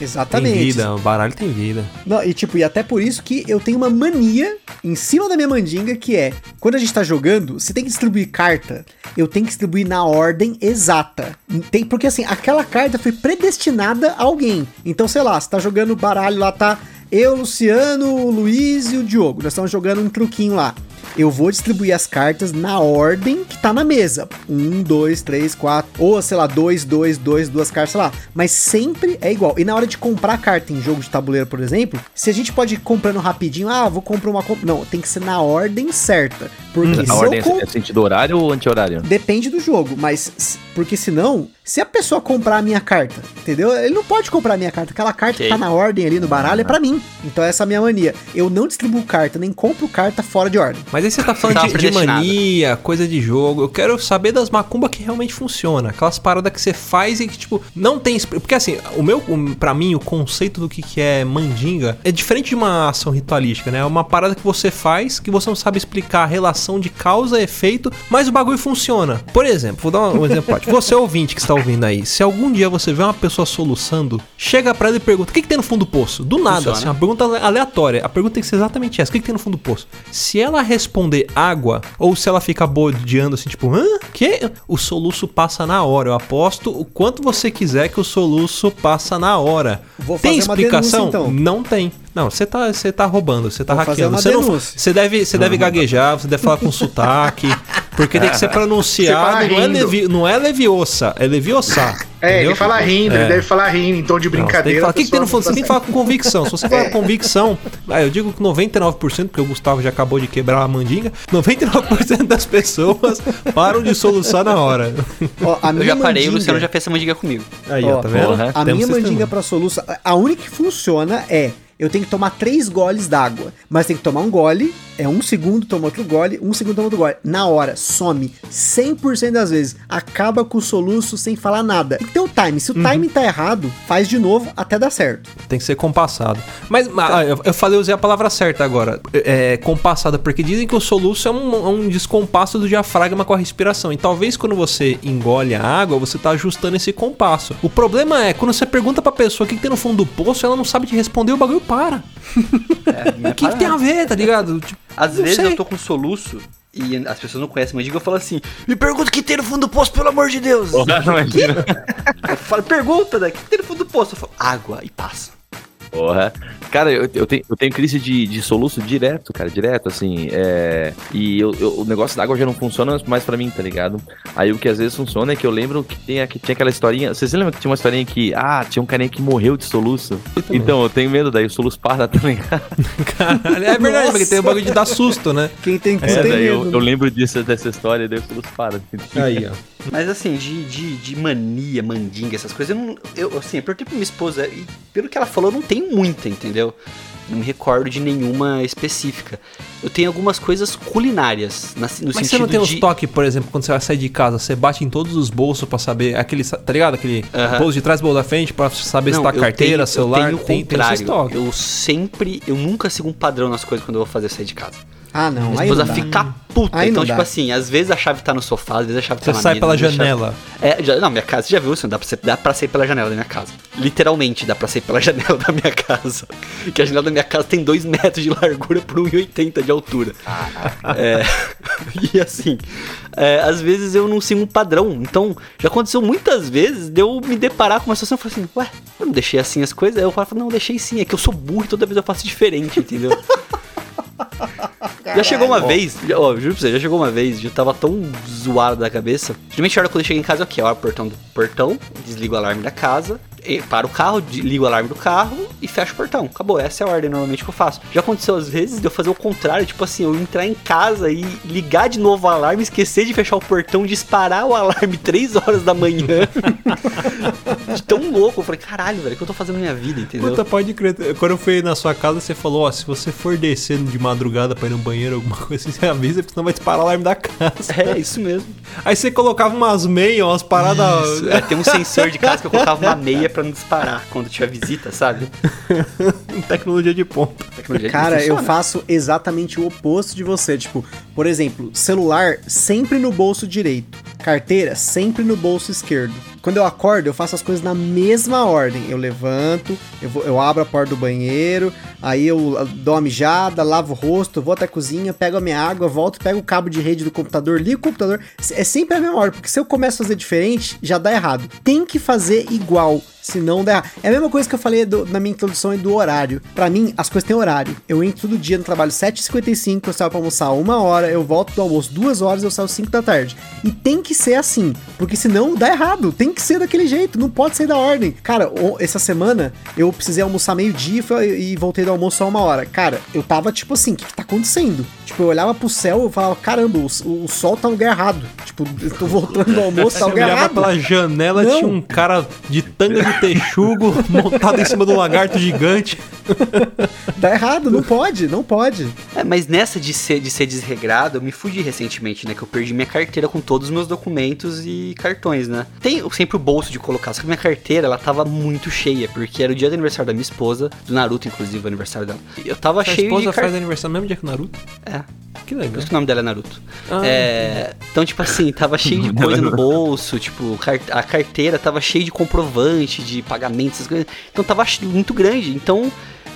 Exatamente. Tem vida, o baralho tem vida. Não, e tipo, e até por isso que eu tenho uma mania em cima da minha mandinga que é, quando a gente tá jogando, se tem que distribuir carta, eu tenho que distribuir na ordem exata. Tem, porque assim, aquela carta foi predestinada a alguém. Então, sei lá, você tá jogando baralho lá, tá eu, Luciano, o Luiz e o Diogo. Nós estamos jogando um truquinho lá. Eu vou distribuir as cartas na ordem que tá na mesa. Um, dois, três, quatro. Ou, sei lá, dois, dois, dois, duas cartas, sei lá. Mas sempre é igual. E na hora de comprar carta em jogo de tabuleiro, por exemplo, se a gente pode ir comprando rapidinho, ah, vou comprar uma. comp- Não, tem que ser na ordem certa. Porque se A eu ordem com- é sentido horário ou anti-horário? Depende do jogo, mas porque senão, Se a pessoa comprar a minha carta, entendeu? Ele não pode comprar a minha carta. Aquela carta Ok. que tá na ordem ali no baralho é pra mim. Então essa é a minha mania. Eu não distribuo carta, nem compro carta fora de ordem. Mas aí você tá falando de, de mania, coisa de jogo. Eu quero saber das macumbas que realmente funciona. Aquelas paradas que você faz e que, tipo, não tem. Porque assim, o meu, pra mim, o conceito do que, que é mandinga é diferente de uma ação ritualística, né? É uma parada que você faz que você não sabe explicar a relação de causa e efeito, mas o bagulho funciona. Por exemplo, vou dar um exemplo prático. Você ouvinte que está ouvindo aí, se algum dia você vê uma pessoa soluçando, chega pra ela e pergunta: o que, que tem no fundo do poço? Do nada, Funciona. assim, uma pergunta ale- aleatória. A pergunta tem que ser exatamente essa: o que, que tem no fundo do poço? Se ela responder água, ou se ela fica bodeando assim, tipo, hã? Que? O soluço passa na hora. Eu aposto o quanto você quiser que o soluço passa na hora. Vou tem explicação? denúncia, então. Não tem. Não, você tá, você tá roubando, você tá Vou fazer hackeando. uma Você, não, você deve, você deve gaguejar, você deve falar com sotaque, porque tem que ser pronunciado. Não é, levi, não é leviosa, é leviosa. É, entendeu? ele fala rindo, É. ele deve falar rindo, em tom de Não, você tem que brincadeira. falar, o que, que tem no fundo? Você tem que falar com convicção. Se você falar *laughs* com convicção, ah, eu digo que 99%, porque o Gustavo já acabou de quebrar a mandinga, 99% das pessoas *laughs* param de soluçar na hora. Ó, a Eu já parei, o mandinga- Luciano já fez essa mandiga comigo. Aí, Ó, ó, tá vendo? porra, A minha mandinga pra soluço, a única que funciona é eu tenho que tomar três goles d'água. Mas tem que tomar um gole, é um segundo, toma outro gole, um segundo, toma outro gole. Na hora, some 100% das vezes. Acaba com o soluço sem falar nada. Tem que ter o time. Se o Uhum. timing tá errado, faz de novo até dar certo. Tem que ser compassado. Mas ah, eu, eu falei, usei a palavra certa agora. É, compassada, porque dizem que o soluço é um, é um descompasso do diafragma com a respiração. E talvez quando você engole a água, você tá ajustando esse compasso. O problema é, quando você pergunta pra pessoa o que, que tem no fundo do poço, ela não sabe te responder, o bagulho para. *laughs* O que, que tem a ver, tá ligado? Tipo, Às não vezes sei. eu tô com soluço e as pessoas não conhecem mandiga, eu falo assim: me pergunta o que tem no fundo do poço, pelo amor de Deus. Porra, não imagina. Eu falo, pergunta, né? O que tem no fundo do poço? Eu falo, água e passa. Porra. Cara, eu, eu, tenho, eu tenho crise de, de soluço direto, cara, direto, assim. É, e eu, eu- o negócio da água já não funciona mais pra mim, tá ligado? Aí o que às vezes funciona é que eu lembro que, tem, que tinha aquela historinha. Vocês lembram que tinha uma historinha que, ah, tinha um carinha que morreu de soluço? Então, eu tenho medo daí, o soluço para também. Caralho, é verdade, Nossa. porque tem o bagulho de dar susto, né? Quem tem que É, daí medo. eu, né? eu lembro disso, dessa história, daí o soluço para. Aí, ó. Mas assim, de, de, de mania, mandinga, essas coisas, eu não. Eu, assim, eu perguntei pra minha esposa, e pelo que ela falou, eu não tenho muita, entendeu? Não me recordo de nenhuma específica. Eu tenho algumas coisas culinárias, na- no Mas você não tem de. uns toques, por exemplo, quando você vai sair de casa, você bate em todos os bolsos pra saber aquele, tá ligado? Aquele Aham. bolso de trás, bolso da frente, pra saber se Não, tá eu carteira, tenho- celular, eu tenho o tem, tem contrário. toques. eu sempre, eu nunca sigo um padrão nas coisas quando eu vou fazer sair de casa. Ah, não. Minha Aí não esposa dá. fica puta. Aí então, tipo dá. assim, às vezes a chave tá no sofá, às vezes a chave Você tá na sai mesa, pela às vezes a chave- janela. É, já, não, minha casa, você já viu, assim, dá pra, ser, dá pra sair pela janela da minha casa. Literalmente, dá pra sair pela *laughs* janela da minha casa. Que a janela da minha casa tem 2 metros de largura por 1,80 de altura. É, *laughs* e assim, é, às vezes eu não sigo um padrão. Então, já aconteceu muitas vezes de eu me deparar com uma situação e falar assim, ué, eu não deixei assim as coisas? Aí eu falo, não, deixei sim, é que eu sou burro e toda vez eu faço diferente, entendeu? *laughs* Já chegou uma vez, já- ó, juro pra você, já chegou uma vez, eu tava tão zoado da cabeça. Geralmente a hora quando eu chego em casa é o quê? Eu abro o portão do portão, desligo o alarme da casa, paro o carro, ligo o alarme do carro e fecho o portão. Acabou, essa é a ordem normalmente que eu faço. Já aconteceu às vezes de eu fazer o contrário, tipo assim, eu entrar em casa e ligar de novo o alarme, esquecer de fechar o portão, disparar o alarme *laughs* 3 horas da manhã. *laughs* de tão louco, eu falei, caralho, velho, o que eu tô fazendo na minha vida, entendeu? Puta, pode crer. Quando eu fui na sua casa, você falou, ó, se você for descendo de madrugada pra ir no banheiro, alguma *laughs* coisa assim, você avisa, porque senão vai disparar o alarme da casa. É, isso mesmo. Aí você colocava umas meias, umas paradas... É, tem um sensor de casa que eu colocava uma meia pra não disparar quando tiver visita, sabe? *laughs* Tecnologia de ponta. Tecnologia Cara, eu faço exatamente o oposto de você. Tipo, por exemplo, celular sempre no bolso direito, carteira sempre no bolso esquerdo. Quando eu acordo, eu faço as coisas na mesma ordem. Eu levanto, eu, vou- eu abro a porta do banheiro, aí eu ah, dou uma mijada, lavo o rosto, vou até a cozinha, pego a minha água, volto, pego o cabo de rede do computador, ligo o computador. É sempre a mesma ordem, porque se eu começo a fazer diferente, já dá errado. Tem que fazer igual. Senão dá errado. É a mesma coisa que eu falei do- na minha introdução do horário. Pra mim, as coisas têm horário. Eu entro todo dia no trabalho 7h55, eu saio pra almoçar uma hora, eu volto do almoço duas horas, eu saio cinco da tarde. E tem que ser assim, porque senão dá errado. Tem que ser daquele jeito, não pode sair da ordem. Cara, essa semana eu precisei almoçar meio-dia e e voltei do almoço só uma hora. Cara, eu tava tipo assim, o que, que tá acontecendo? Tipo, eu olhava pro céu e falava, caramba, o, o sol tá no lugar errado. Tipo, eu tô voltando do almoço, tá no lugar olhava errado. pela janela, Não. tinha um cara de tanga de texugo *laughs* montado em cima de um lagarto gigante. Dá *laughs* errado, não pode, não pode. É, mas nessa de ser, de ser desregrado, eu me fudi recentemente, né? Que eu perdi minha carteira com todos os meus documentos e cartões, né? Tem sempre o bolso de colocar, só que minha carteira, ela tava muito cheia, porque era o dia do aniversário da minha esposa, do Naruto, inclusive, o aniversário dela. E eu tava A cheio de esposa car... faz aniversário no mesmo dia que o Naruto? É, Que por legal. isso que o nome dela é Naruto. Ah, É, então, tipo assim, tava *laughs* cheio de coisa no bolso, tipo, a carteira tava cheia de comprovante, de pagamento, essas coisas. Então tava muito grande. Então,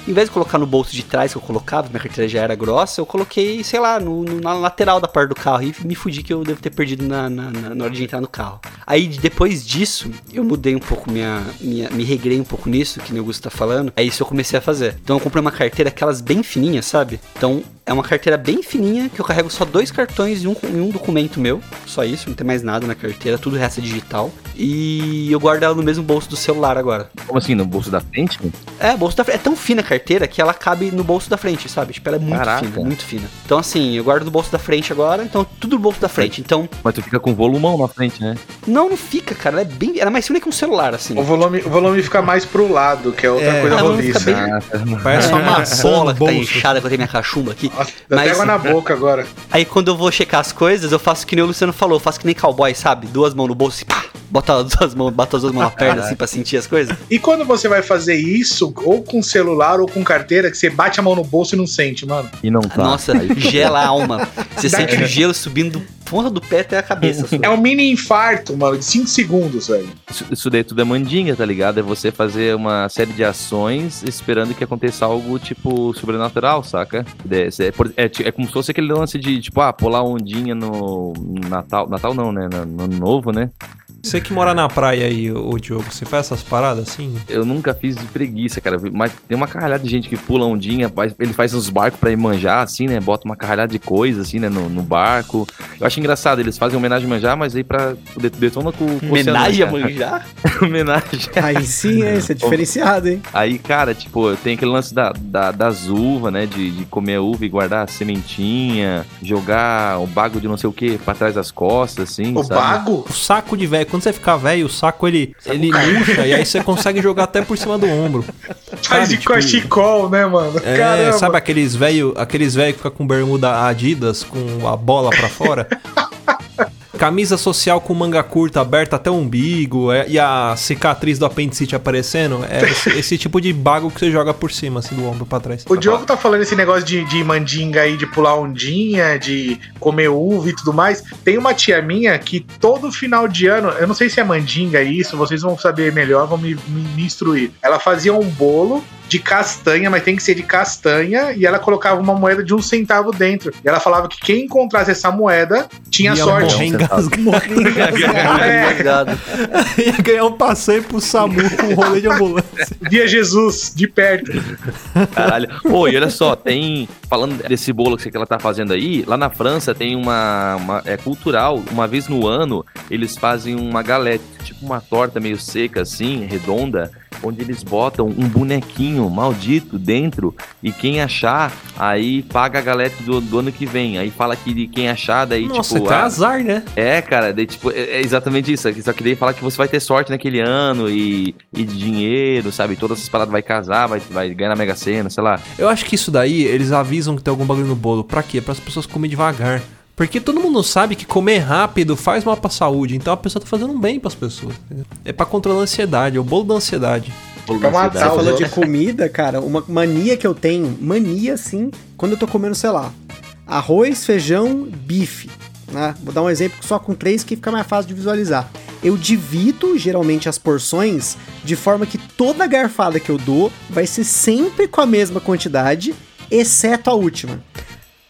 em vez de colocar no bolso de trás que eu colocava, minha carteira já era grossa, eu coloquei, sei lá, no, no- na lateral da parte do carro. E me fudi que eu devo ter perdido na, na, na- na hora de entrar no carro. Aí, depois disso, eu mudei um pouco minha, minha. Me regrei um pouco nisso, que o Augusto tá falando. É isso que eu comecei a fazer. Então, eu comprei uma carteira, aquelas bem fininhas, sabe? Então, é uma carteira bem fininha que eu carrego só dois cartões e um, e um documento meu. Só isso, não tem mais nada na carteira, tudo o resto é digital. E eu guardo ela no mesmo bolso do celular agora. Como assim, no bolso da frente? É, bolso da frente. É tão fina a carteira que ela cabe no bolso da frente, sabe? Tipo, ela é muito Caraca. fina, muito fina. Então, assim, eu guardo no bolso da frente agora, então tudo no bolso da frente. Então, Mas tu fica com volumão na frente, né? não, não fica, cara. Ela é bem. Ela é mais fina que um celular, assim. O volume, o volume fica mais pro lado, que é outra É, coisa roliça. bem- Ah, Parece uma É, no que tá inchada que eu tenho minha cachumba aqui. Nossa, Mas- água na boca agora. Aí quando eu vou checar as coisas, eu faço que nem o Luciano falou, eu faço que nem cowboy, sabe? Duas mãos no bolso e pá, bota as duas mãos, bota as duas mãos na perna assim pra sentir as coisas. E quando você vai fazer isso, ou com celular ou com carteira, que você bate a mão no bolso e não sente, mano? e não tá. Nossa, gela a alma. Você Dá- sente o gelo subindo do ponta do pé até a cabeça. sua. É um mini infarto, mano, de 5 segundos, velho. Isso, isso daí tudo é mandinga, tá ligado? É você fazer uma série de ações esperando que aconteça algo, tipo, sobrenatural, saca? É, é, é é como se fosse aquele lance de, tipo, ah, pular ondinha no Natal. Natal não, né? No, no Ano Novo, né? Você que mora na praia aí, ô Diogo, você faz essas paradas assim? Eu nunca fiz de preguiça, cara. Mas tem uma carralhada de gente que pula ondinha, faz- ele faz uns barcos pra ir manjar, assim, né? Bota uma carralhada de coisa, assim, né? No, no barco. Eu acho engraçado, eles fazem homenagem a manjar, mas aí pra. de- Detona com, o Homenagem a cara. manjar? *laughs* Homenagem. Aí sim, é, isso é diferenciado, hein? Aí, cara, tipo, tem aquele lance da, da, das uvas, né? De, de comer a uva e guardar a sementinha, jogar o bago de não sei o que pra trás das costas, assim, O sabe? bago? O saco de velho, quando você ficar velho, o saco ele, ele murcha e aí você consegue jogar até por cima do ombro. Faz de tipo- cachecol, né, mano? É, Caramba. sabe aqueles velho, aqueles velho que fica com bermuda Adidas com a bola pra fora? *laughs* Camisa social com manga curta aberta até o umbigo é, e a cicatriz do apendicite aparecendo. É *laughs* esse, esse tipo de bago que você joga por cima, assim, do ombro pra trás. O Diogo tá falando esse negócio de, de mandinga aí, de pular ondinha, de comer uva e tudo mais. Tem uma tia minha que todo final de ano, eu não sei se é mandinga isso, vocês vão saber melhor, vão me, me, me instruir. Ela fazia um bolo de castanha, mas tem que ser de castanha, e ela colocava uma moeda de um centavo dentro. E ela falava que quem encontrasse essa moeda tinha Ia sorte. morrer engasgado. É. Obrigado. *laughs* Ia ganhar um passeio pro SAMU com um rolê de ambulância. Via Jesus, de perto. Caralho. E olha só, tem. Falando desse bolo que ela tá fazendo aí, lá na França tem uma, uma- É cultural. Uma vez no ano, eles fazem uma galete, tipo uma torta meio seca, assim, redonda, onde eles botam um bonequinho maldito dentro. E quem achar, aí paga a galete do, do ano que vem. Aí fala que de quem achar, daí Nossa, tipo. tá ah, azar, né? é, cara, daí, tipo, é, é exatamente isso. Só que daí fala que você vai ter sorte naquele ano e, e de dinheiro, sabe? Todas essas paradas vai casar, vai, vai ganhar na Mega Sena, sei lá. Eu acho que isso daí, eles avisam que tem algum bagulho no bolo. Pra quê? Para as pessoas comer devagar. Porque todo mundo sabe que comer rápido faz mal pra saúde. Então a pessoa tá fazendo um bem pras pessoas. entendeu? É pra controlar a ansiedade, é o bolo da ansiedade. Pra matar Você falou de *laughs* comida, cara, uma mania que eu tenho, mania assim, quando eu tô comendo, sei lá, arroz, feijão, bife, né? Vou dar um exemplo só com três que fica mais fácil de visualizar. Eu divido geralmente as porções de forma que toda garfada que eu dou vai ser sempre com a mesma quantidade, exceto a última.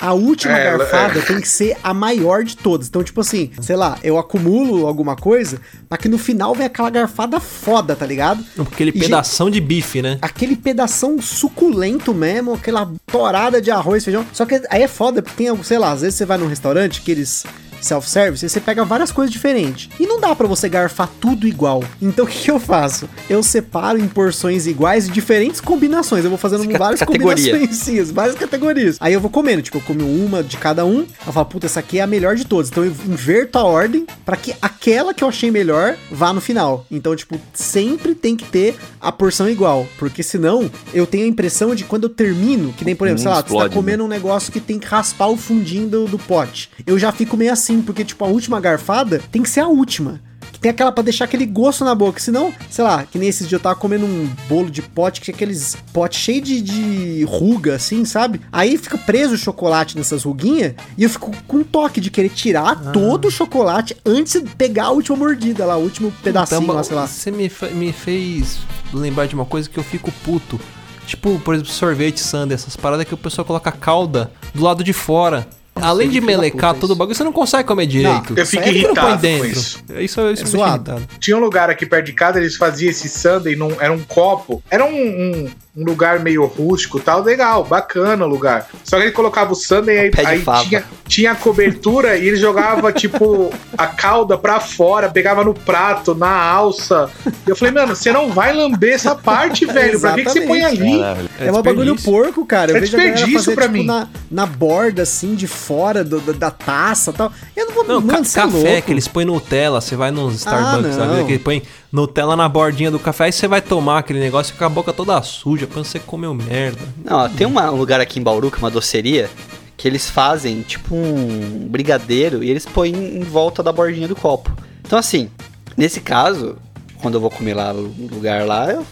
A última É, garfada é. tem que ser a maior de todas. Então, tipo assim, sei lá, eu acumulo alguma coisa, pra que no final vem aquela garfada foda, tá ligado? Aquele E, pedação de bife, né? aquele pedação suculento mesmo, aquela torada de arroz, feijão. Só que aí é foda, porque tem algo, sei lá, às vezes você vai num restaurante, aqueles self-service, você pega várias coisas diferentes. E não dá pra você garfar tudo igual. Então *laughs* o que, que eu faço? Eu separo em porções iguais de diferentes combinações. Eu vou fazendo Ca- várias combinações, *laughs* sim, várias categorias. Aí eu vou comendo, tipo, eu como uma de cada um. Eu falo, puta, essa aqui é a melhor de todas. Então eu inverto a ordem pra que aquela que eu achei melhor vá no final. Então, tipo, sempre tem que ter a porção igual. Porque senão eu tenho a impressão de quando eu termino, que nem, por exemplo, sei lá, explode, você tá comendo um negócio que tem que raspar o fundinho do, do pote. Eu já fico meio assim, porque, tipo, a última garfada tem que ser a última. Que tem aquela pra deixar aquele gosto na boca. Senão, sei lá, que nem esses dias eu tava comendo um bolo de pote que tinha aqueles potes cheios de, de ruga, assim, sabe? Aí fica preso o chocolate nessas ruguinhas e eu fico com um toque de querer tirar todo o chocolate antes de pegar a última mordida lá, o último pedacinho Então, lá, sei lá. Você me, me fez lembrar de uma coisa que eu fico puto. Tipo, por exemplo, sorvete, sundae, essas paradas que o pessoal coloca calda do lado de fora. Além de da melecar todo o bagulho, você não consegue comer direito. eu fico irritado com dentro. isso. Isso, isso, É deixa zoado. Tinha um lugar aqui perto de casa, eles faziam esse sundae, num, era um copo. Era um, um, um lugar meio rústico e tal, legal, bacana o lugar. Só que ele colocava o sundae aí, aí tinha, tinha a cobertura e ele jogava, *laughs* tipo, a calda pra fora, pegava no prato, na alça. E eu falei, mano, você não vai lamber essa parte, *laughs* velho. Pra que, que você põe ali? Caralho. É, um bagulho porco, cara. Eu É desperdício fazer, pra tipo, mim. Na, na borda, assim, de fora do- da, da taça e tal. Eu não vou... Não, mano, ca- é café louco. que eles põem Nutella, você vai nos Starbucks, não. sabe? Que põe Nutella na bordinha do café, aí você vai tomar aquele negócio com a boca toda suja, pra você comeu merda. Não, ó, tem um lugar aqui em Bauru, que é uma doceria, que eles fazem tipo um brigadeiro e eles põem em volta da bordinha do copo. Então, assim, nesse caso, quando eu vou comer lá no lugar lá, eu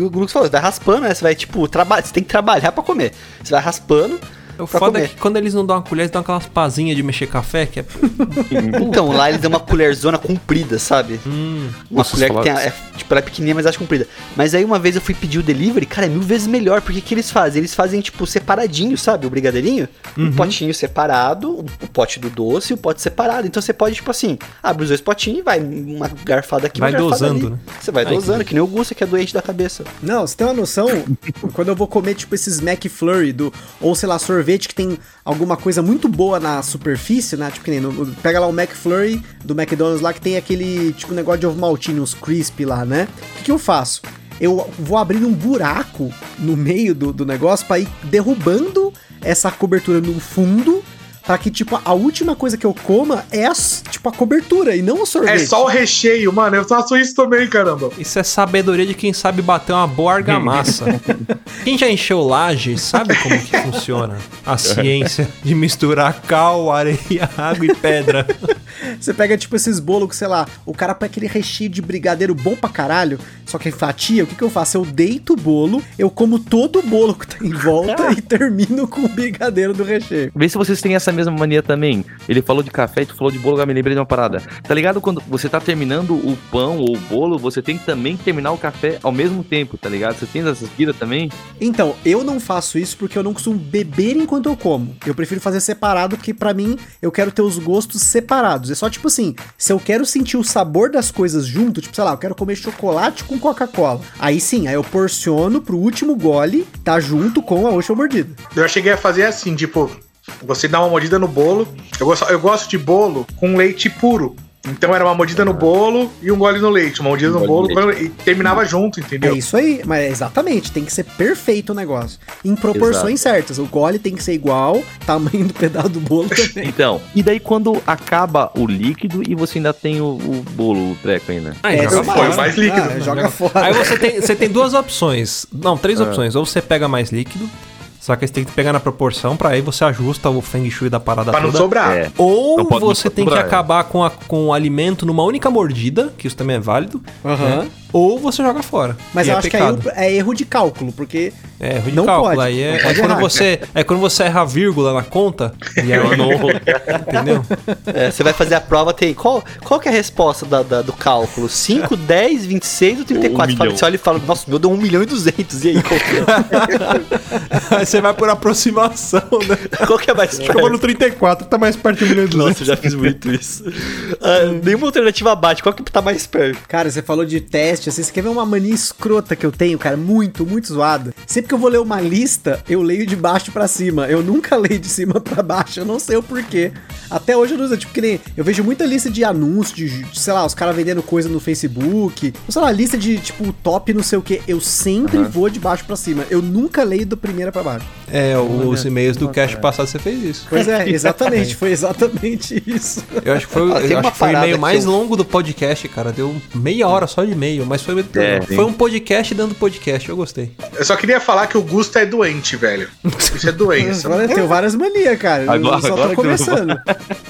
o Glux falou, vai raspando, né? Você vai, tipo, trabalhar, você tem que trabalhar pra comer. Você vai raspando. O pra foda é comer. que quando eles não dão uma colher, eles dão aquelas pazinhas de mexer café, que é. *laughs* Então, lá eles dão uma colherzona comprida, sabe? Hum, Uma colher que tem. a- É, tipo, ela é pequenininha, mas acho comprida. Mas aí uma vez eu fui pedir o delivery, cara, é mil vezes melhor. Porque o que eles fazem? Eles fazem, tipo, separadinho, sabe? O brigadeirinho. Uhum. Um potinho separado, o pote do doce e o pote separado. Então você pode, tipo assim, abre os dois potinhos e vai uma garfada aqui, Vai uma garfada dosando, ali. né? Você vai Ai, dosando, que- que nem o Gusta, que é doente da cabeça. Não, você tem uma noção? *laughs* quando eu vou comer, tipo, esses McFlurry, do, ou sei lá, sorvete que tem alguma coisa muito boa na superfície, né? Tipo, que nem no- pega lá o McFlurry do McDonald's lá que tem aquele, tipo, negócio de ovo maltine, uns crisp lá, né? O que, que eu faço? Eu vou abrindo um buraco no meio do, do negócio pra ir derrubando essa cobertura no fundo. Pra que, tipo, a última coisa que eu coma é, a, tipo, a cobertura e não o sorvete. É só o recheio, mano. Eu faço isso também, caramba. isso é sabedoria de quem sabe bater uma boa argamassa. *laughs* quem já encheu laje sabe como que funciona a ciência de misturar cal, areia, água e pedra. Você pega, tipo, esses bolos que, sei lá, o cara põe aquele recheio de brigadeiro bom pra caralho, só que fatia, o que que eu faço? Eu deito o bolo, eu como todo o bolo que tá em volta *laughs* e termino com o brigadeiro do recheio. Vê se vocês têm essa mesma mania também. Ele falou de café e tu falou de bolo, eu me lembrei de uma parada. Tá ligado quando você tá terminando o pão ou o bolo, você tem que também terminar o café ao mesmo tempo, tá ligado? Você tem essas piras também? Então, eu não faço isso porque eu não costumo beber enquanto eu como. Eu prefiro fazer separado, porque pra mim, eu quero ter os gostos separados. É só tipo assim, se eu quero sentir o sabor das coisas junto, tipo, sei lá, eu quero comer chocolate com Coca-Cola. Aí sim, aí eu porciono pro último gole, tá junto com a última mordida. Eu cheguei a fazer assim, tipo, você dá uma mordida no bolo. Eu gosto, eu gosto de bolo com leite puro. Então era uma mordida no bolo e um gole no leite. Uma mordida Um no bolo e terminava junto, É entendeu? isso aí, mas exatamente, tem que ser perfeito o negócio. Em proporções certas. O gole tem que ser igual, tamanho do pedaço do bolo *laughs* também. Então, e daí quando acaba o líquido e você ainda tem o, o bolo, o treco ainda? Joga é foi fora. mais líquido. Ah, joga fora. Aí você tem, você tem duas opções. Não, três opções. Ou você pega mais líquido, só que você tem que pegar na proporção, pra aí você ajusta o feng shui da parada Pra não toda. sobrar. É. Ou Não você tem que sobrar, é. acabar com, a- com o alimento numa única mordida, que isso também é válido. Aham. né? Ou você joga fora. Mas E eu é acho pecado. que aí é erro de cálculo, porque É, erro de Não cálculo. pode, Aí é, não é pode quando você, é quando você erra a vírgula na conta. E aí não. *laughs* entendeu? É, você vai fazer a prova, tem. Qual, qual que é a resposta da, da- do cálculo? 5, 10, 26 ou 34? Um Fala- você olha e fala, nossa, meu deu 1 milhão e 200. E aí, qual que é, *laughs* Aí você vai por aproximação, né? qual que é mais Ficou no perto? 34, tá mais perto de 1 milhão e 200. Nossa, eu já fiz muito isso. Ah, nenhuma alternativa bate. Qual que tá mais perto? Cara, você falou de teste, assim, você quer ver uma mania escrota que eu tenho, cara, muito, muito zoada. Sempre que eu vou ler uma lista, eu leio de baixo pra cima. Eu nunca *laughs* leio de cima pra baixo, eu não sei o porquê. Até hoje eu não uso, tipo, que nem, eu vejo muita lista de anúncios, de, de, sei lá, os caras vendendo coisa no Facebook, ou sei lá, lista de, tipo, top não sei o que. Eu sempre vou de baixo pra cima. Eu nunca leio da primeira pra baixo. É, os e-mails do cast passado você fez isso. Pois é, *laughs* exatamente, foi exatamente isso. Eu acho que foi, Ah, eu acho que foi o e-mail mais eu- longo do podcast, cara. Deu meia hora só de e-mail, mas foi, É, foi um podcast dando podcast. Eu gostei. Eu só queria falar que o Gusto é doente, velho. Isso é doença. *laughs* Agora eu tenho várias manias, cara. Agora- eu só agora tô começando.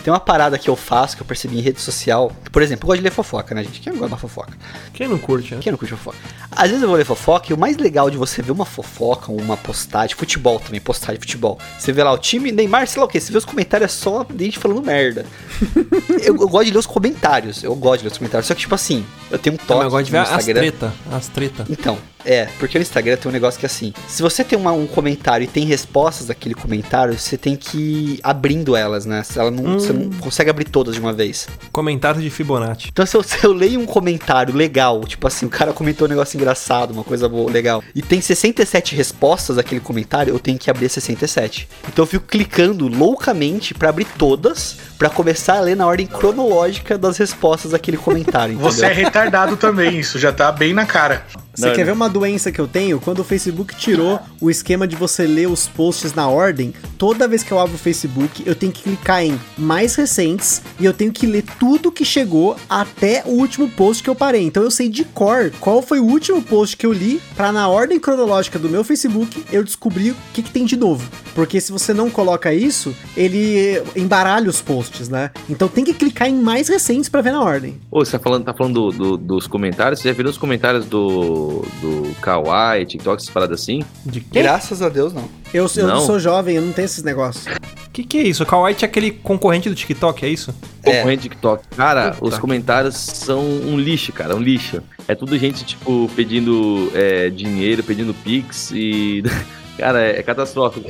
Tem uma parada que eu faço, que eu percebi em rede social. Por exemplo, eu gosto de ler fofoca, né, gente? Quem não gosta de uma fofoca? Quem não curte, né? Quem não curte fofoca? Às vezes eu vou ler fofoca e o mais legal de você ver uma fofoca, uma postagem, futebol também, postagem de futebol. Você vê lá o time, Neymar, sei lá o que, você vê os comentários é só gente falando merda. *laughs* eu, eu gosto de ler os comentários, eu gosto de ler os comentários. Só que, tipo assim, eu tenho um toque eu gosto de ver no as Instagram. treta. As treta. Então, é, porque no Instagram tem um negócio que é assim, se você tem uma- um comentário e tem respostas daquele comentário, você tem que ir abrindo elas, né? Ela não, Você não consegue abrir todas de uma vez. Comentário de Fibonacci. Então se eu, *laughs* se eu leio um comentário legal, tipo assim, o cara comentou um negócio engraçado, uma coisa boa, legal, e tem 67 respostas daquele comentário, eu tenho que abrir 67. Então eu fico clicando loucamente pra abrir todas, pra começar a ler na ordem cronológica das respostas daquele comentário, entendeu? Você é retardado também, isso já tá bem na cara. Você Não, quer não. ver uma doença que eu tenho? Quando o Facebook tirou o esquema de você ler os posts na ordem, toda vez que eu abro o Facebook, eu tenho que clicar em mais recentes e eu tenho que ler tudo que chegou até o último post que eu parei. Então eu sei de cor qual foi o último post que eu li pra na ordem cronológica do meu Facebook eu descobrir o que, que tem de novo. Porque se você não coloca isso, ele embaralha os posts, né? Então tem que clicar em mais recentes pra ver na ordem. Ô, você tá falando, tá falando do- do- dos comentários? Você já viu os comentários do, do Kawaii, TikTok, essas paradas assim? De quê? Graças a Deus, não. Eu, eu não sou jovem, eu não tenho esses negócios. Que que é isso? O Kawaii é aquele concorrente do TikTok, é isso? É. Concorrente TikTok. Cara, Puta os comentários são um lixo, cara, um lixo. É tudo gente, tipo, pedindo é, dinheiro, pedindo pix e... *laughs* Cara, é, é catastrófico.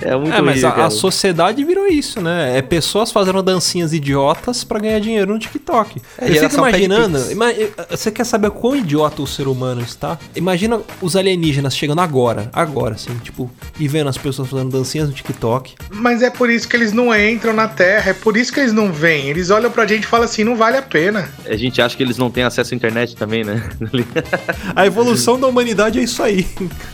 É muito é, mas horrível, a, a sociedade virou isso, né? É pessoas fazendo dancinhas idiotas pra ganhar dinheiro no TikTok. É, Eu fico imaginando. ima- você quer saber quão idiota o ser humano está? Imagina os alienígenas chegando agora, agora, assim, tipo, e vendo as pessoas fazendo dancinhas no TikTok. Mas é por isso que eles não entram na Terra, é por isso que eles não vêm. Eles olham pra gente e falam assim, não vale a pena. A gente acha que eles não têm acesso à internet também, né? *laughs* A evolução da humanidade é isso aí.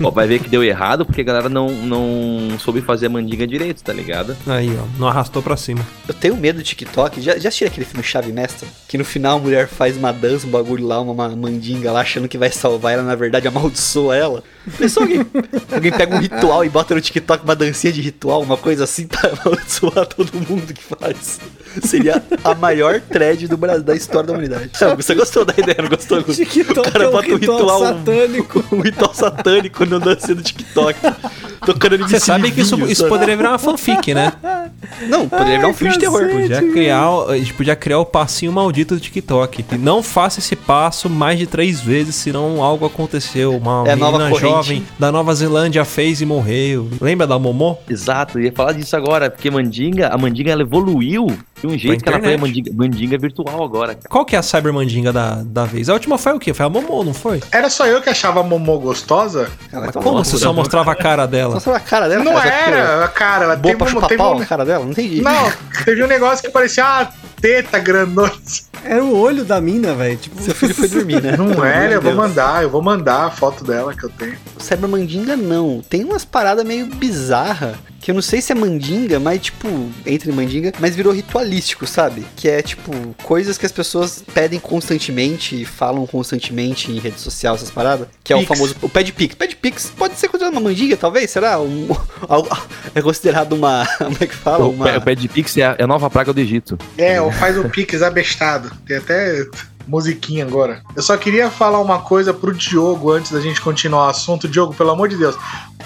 Ó, vai ver que deu errado porque a galera não, não soube fazer a mandinga direito, tá ligado? Aí, ó, não arrastou pra cima. Eu tenho medo do TikTok. Já, já assistiram aquele filme Chave Mestra? Que no final a mulher faz uma dança, um bagulho lá, uma, uma mandinga lá, achando que vai salvar ela, na verdade amaldiçoa ela. Pensou alguém, alguém pega um ritual e bota no TikTok uma dancinha de ritual, uma coisa assim *laughs* pra amaldiçoar todo mundo que faz. Seria a maior thread do Brasil, da história da humanidade. Não, Você gostou da ideia, não gostou? *laughs* TikTok o cara é um bota um ritual ritual, satânico. *laughs* um ritual satânico na dancinha do TikTok. Tocando Você sabe que isso, isso sabe? poderia virar uma fanfic, né? Não, poderia virar um filme de terror. Podia criar, a gente podia criar o passinho maldito do TikTok. E Não faça esse passo mais de três vezes, senão algo aconteceu. Uma É menina jovem da Nova Zelândia fez e morreu. Lembra da Momô? Exato, ia falar disso agora, porque mandinga, a mandinga ela evoluiu de um jeito que ela foi mandinga, mandinga virtual agora, cara. Qual que é a cybermandinga da, da vez? A última foi o quê? Foi a Momô, não foi? Era só eu que achava a Momô gostosa? Ela Mas como você só mostrava a cara dela? Nossa, a cara dela. Não cara, só era, cara. Ela Boa teve pra um, chupar teve pau um- na cara dela? Não entendi. Não, teve um negócio que parecia uma teta grandona. Era o olho da mina, velho. Tipo, Seu filho foi dormir, né? Não era, eu vou mandar, eu vou mandar a foto dela que eu tenho. Cyber mandinga não. Tem umas paradas meio bizarras. Que eu não sei se é mandinga, mas tipo, entre mandinga, mas virou ritualístico, sabe? Que é tipo, coisas que as pessoas pedem constantemente e falam constantemente em rede social, essas paradas. Que é o Pix. famoso. O pad pix. Pad pix pode ser considerado uma mandinga, talvez? Será? Um, *laughs* algo- é considerado uma. *laughs* Como é que fala? O, Uma. pé- o pé de Pix é a, é a nova praga do Egito. É, ou faz o Pix abestado. Tem até. Musiquinha agora. Eu só queria falar uma coisa pro Diogo antes da gente continuar o assunto. Diogo, pelo amor de Deus,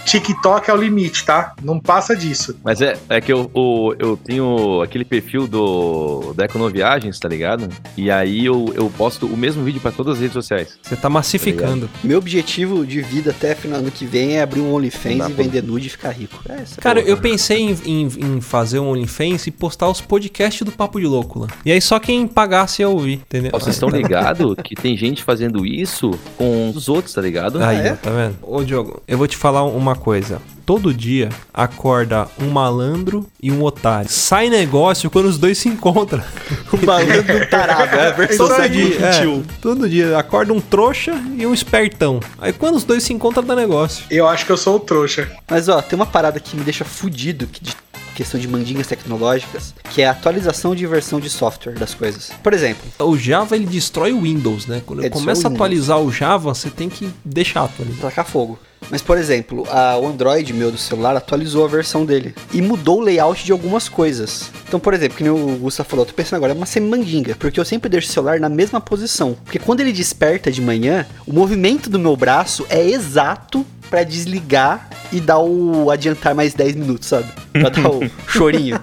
TikTok é o limite, tá? Não passa disso. Mas é, é que eu, o- eu tenho aquele perfil do da Econoviagens, tá ligado? E aí eu, eu posto o mesmo vídeo pra todas as redes sociais. Você tá massificando. Meu objetivo de vida até final do ano que vem é abrir um OnlyFans e pra- vender nude e ficar rico. É, essa Cara, porra. eu pensei em, em- em fazer um OnlyFans e postar os podcasts do Papo de Louco lá. E aí só quem pagasse ia ouvir, entendeu? Vocês estão ligados que tem gente fazendo isso com os outros, tá ligado? Aí, é? ó, tá vendo? Ô, Diogo, eu vou te falar uma coisa. Todo dia acorda um malandro e um otário. Sai negócio quando os dois se encontram. O *laughs* malandro tarado, é a versão Todo dia, é, todo dia acorda um trouxa e um espertão. Aí quando os dois se encontram, dá negócio. Eu acho que eu sou o trouxa. Mas ó, tem uma parada que me deixa fudido que de questão de mandingas tecnológicas, que é a atualização de versão de software das coisas. Por exemplo, O Java ele destrói o Windows, né? Quando É, começa a atualizar o Java, você tem que deixar atualizar. tacar fogo. Mas, por exemplo, a, o Android meu do celular atualizou a versão dele e mudou o layout de algumas coisas. Então, por exemplo, que nem o Gustavo falou, eu tô pensando agora, é uma semi-mandinga, porque eu sempre deixo o celular na mesma posição. Porque quando ele desperta de manhã, o movimento do meu braço é exato pra desligar e dar o adiantar mais 10 minutos, sabe? Pra dar o *laughs* chorinho.